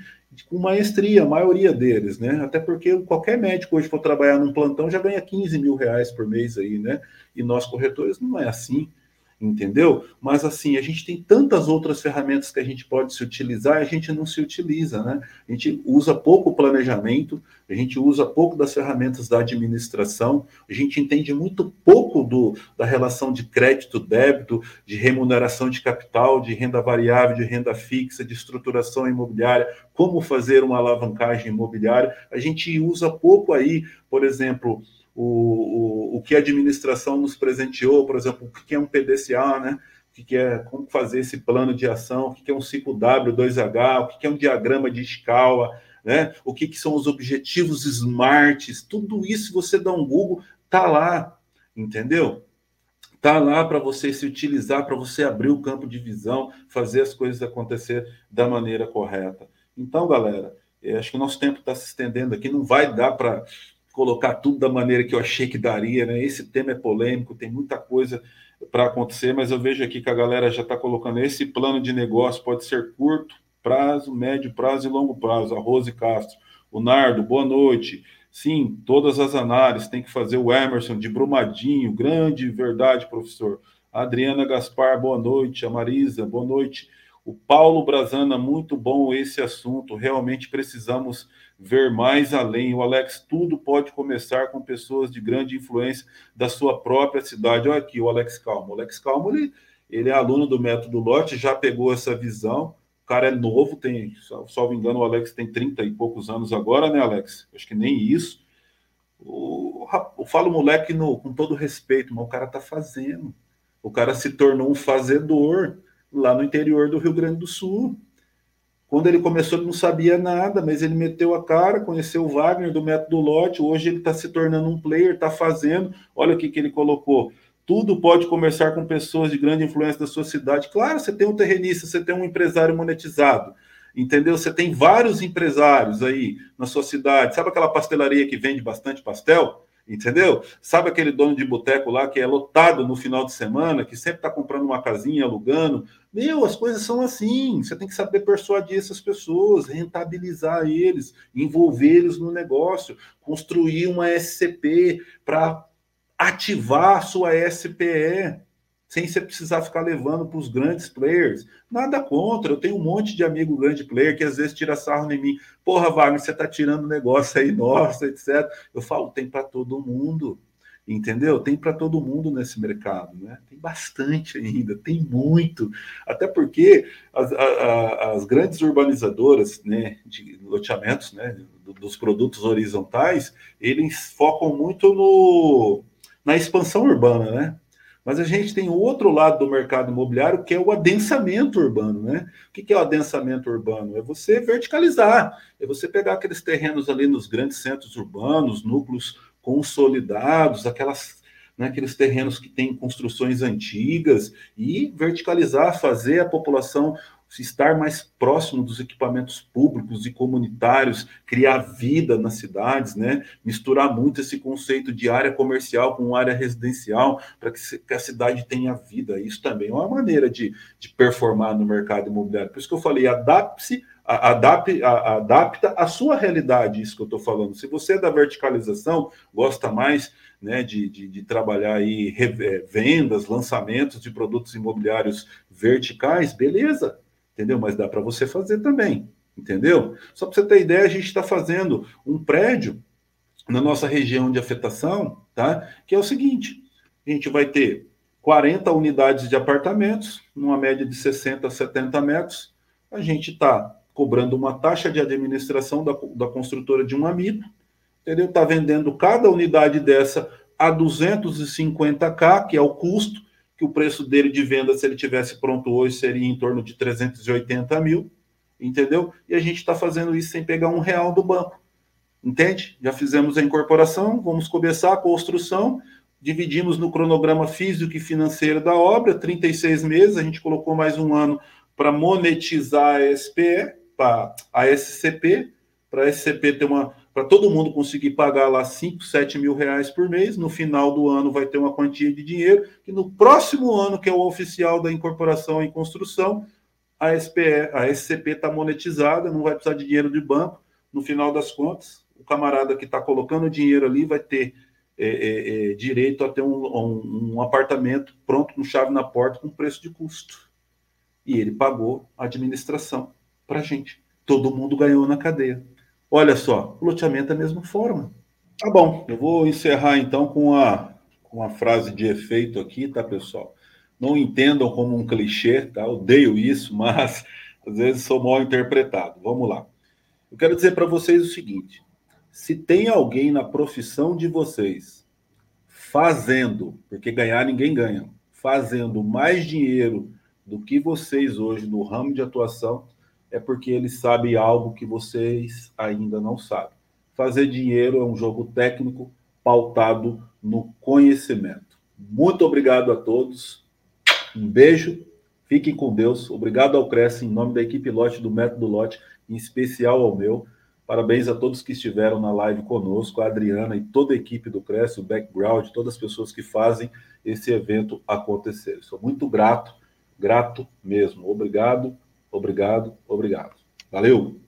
com maestria, a maioria deles, né? Até porque qualquer médico hoje for trabalhar num plantão já ganha 15 mil reais por mês aí, né? E nós corretores não é assim entendeu? Mas assim, a gente tem tantas outras ferramentas que a gente pode se utilizar e a gente não se utiliza, né? A gente usa pouco planejamento, a gente usa pouco das ferramentas da administração, a gente entende muito pouco do, da relação de crédito-débito, de remuneração de capital, de renda variável, de renda fixa, de estruturação imobiliária, como fazer uma alavancagem imobiliária. A gente usa pouco aí, por exemplo, o, o, o que a administração nos presenteou, por exemplo, o que é um PDCA, né? o que é como fazer esse plano de ação, o que é um ciclo W2H, o que é um diagrama de escala, né? o que, que são os objetivos SMARTs, tudo isso você dá um Google, tá lá, entendeu? Tá lá para você se utilizar, para você abrir o campo de visão, fazer as coisas acontecer da maneira correta. Então, galera, acho que o nosso tempo está se estendendo aqui, não vai dar para colocar tudo da maneira que eu achei que daria, né? Esse tema é polêmico, tem muita coisa para acontecer, mas eu vejo aqui que a galera já está colocando esse plano de negócio pode ser curto prazo, médio prazo e longo prazo. A Rose Castro, o Nardo, boa noite. Sim, todas as análises tem que fazer o Emerson de Brumadinho, grande verdade, professor. A Adriana Gaspar, boa noite. A Marisa, boa noite. O Paulo Brazana, muito bom esse assunto. Realmente precisamos ver mais além. O Alex, tudo pode começar com pessoas de grande influência da sua própria cidade. Olha aqui o Alex Calmo. O Alex Calmo, ele, ele é aluno do método Lote, já pegou essa visão. O cara é novo, tem, salvo engano, o Alex tem 30 e poucos anos agora, né, Alex? Acho que nem isso. O, eu falo moleque no, com todo respeito, mas o cara tá fazendo. O cara se tornou um fazedor lá no interior do Rio Grande do Sul. Quando ele começou, ele não sabia nada, mas ele meteu a cara, conheceu o Wagner do método Lote. Hoje ele está se tornando um player, está fazendo. Olha o que, que ele colocou. Tudo pode começar com pessoas de grande influência da sua cidade. Claro, você tem um terrenista, você tem um empresário monetizado, entendeu? Você tem vários empresários aí na sua cidade. Sabe aquela pastelaria que vende bastante pastel? Entendeu? Sabe aquele dono de boteco lá que é lotado no final de semana, que sempre está comprando uma casinha, alugando? Meu, as coisas são assim. Você tem que saber persuadir essas pessoas, rentabilizar eles, envolver eles no negócio, construir uma SCP para ativar sua SPE sem você precisar ficar levando para os grandes players. Nada contra, eu tenho um monte de amigo grande player que às vezes tira sarro em mim. Porra, Wagner, você está tirando negócio aí, nossa, etc. Eu falo, tem para todo mundo, entendeu? Tem para todo mundo nesse mercado, né? Tem bastante ainda, tem muito. Até porque as, a, as grandes urbanizadoras, né, de loteamentos, né, dos produtos horizontais, eles focam muito no, na expansão urbana, né? Mas a gente tem outro lado do mercado imobiliário, que é o adensamento urbano, né? O que é o adensamento urbano? É você verticalizar, é você pegar aqueles terrenos ali nos grandes centros urbanos, núcleos consolidados, aquelas né, aqueles terrenos que têm construções antigas e verticalizar, fazer a população estar mais próximo dos equipamentos públicos e comunitários, criar vida nas cidades, né? misturar muito esse conceito de área comercial com área residencial, para que, que, a cidade tenha vida. Isso também é uma maneira de, de performar no mercado imobiliário. Por isso que eu falei, adapte-se adapte, adapta a sua realidade, isso que eu estou falando. Se você é da verticalização, gosta mais né, de, de, de trabalhar aí é, vendas, lançamentos de produtos imobiliários verticais, beleza, entendeu? Mas dá para você fazer também, entendeu? Só para você ter ideia, a gente está fazendo um prédio na nossa região de afetação, tá? Que é o seguinte: a gente vai ter 40 unidades de apartamentos, numa média de 60 a 70 metros. A gente está cobrando uma taxa de administração da, da construtora de um amigo, entendeu? Está vendendo cada unidade dessa a 250k, que é o custo, que o preço dele de venda, se ele tivesse pronto hoje, seria em torno de 380 mil, entendeu? E a gente está fazendo isso sem pegar um real do banco, entende? Já fizemos a incorporação, vamos começar a construção, dividimos no cronograma físico e financeiro da obra, 36 meses, a gente colocou mais um ano para monetizar a SPE, para a SCP, para a SCP ter uma para todo mundo conseguir pagar lá 5, 7 mil reais por mês. No final do ano vai ter uma quantia de dinheiro, que no próximo ano, que é o oficial da incorporação em construção, a, SPE, a SCP está monetizada, não vai precisar de dinheiro de banco. No final das contas, o camarada que está colocando dinheiro ali vai ter é, é, é, direito a ter um, um, um apartamento pronto com chave na porta com preço de custo. E ele pagou a administração para gente. Todo mundo ganhou na cadeia. Olha só, loteamento é a mesma forma. Tá bom, eu vou encerrar então com a, com a frase de efeito aqui, tá, pessoal? Não entendam como um clichê, tá? Odeio isso, mas às vezes sou mal interpretado. Vamos lá. Eu quero dizer para vocês o seguinte: se tem alguém na profissão de vocês fazendo, porque ganhar ninguém ganha, fazendo mais dinheiro do que vocês hoje no ramo de atuação, é porque ele sabe algo que vocês ainda não sabem. Fazer dinheiro é um jogo técnico pautado no conhecimento. Muito obrigado a todos. Um beijo. Fiquem com Deus. Obrigado ao Cresce, em nome da equipe Lote do Método Lote, em especial ao meu. Parabéns a todos que estiveram na live conosco, a Adriana e toda a equipe do Cresce, o background, todas as pessoas que fazem esse evento acontecer. Sou muito grato, grato mesmo. Obrigado Obrigado, obrigado. Valeu!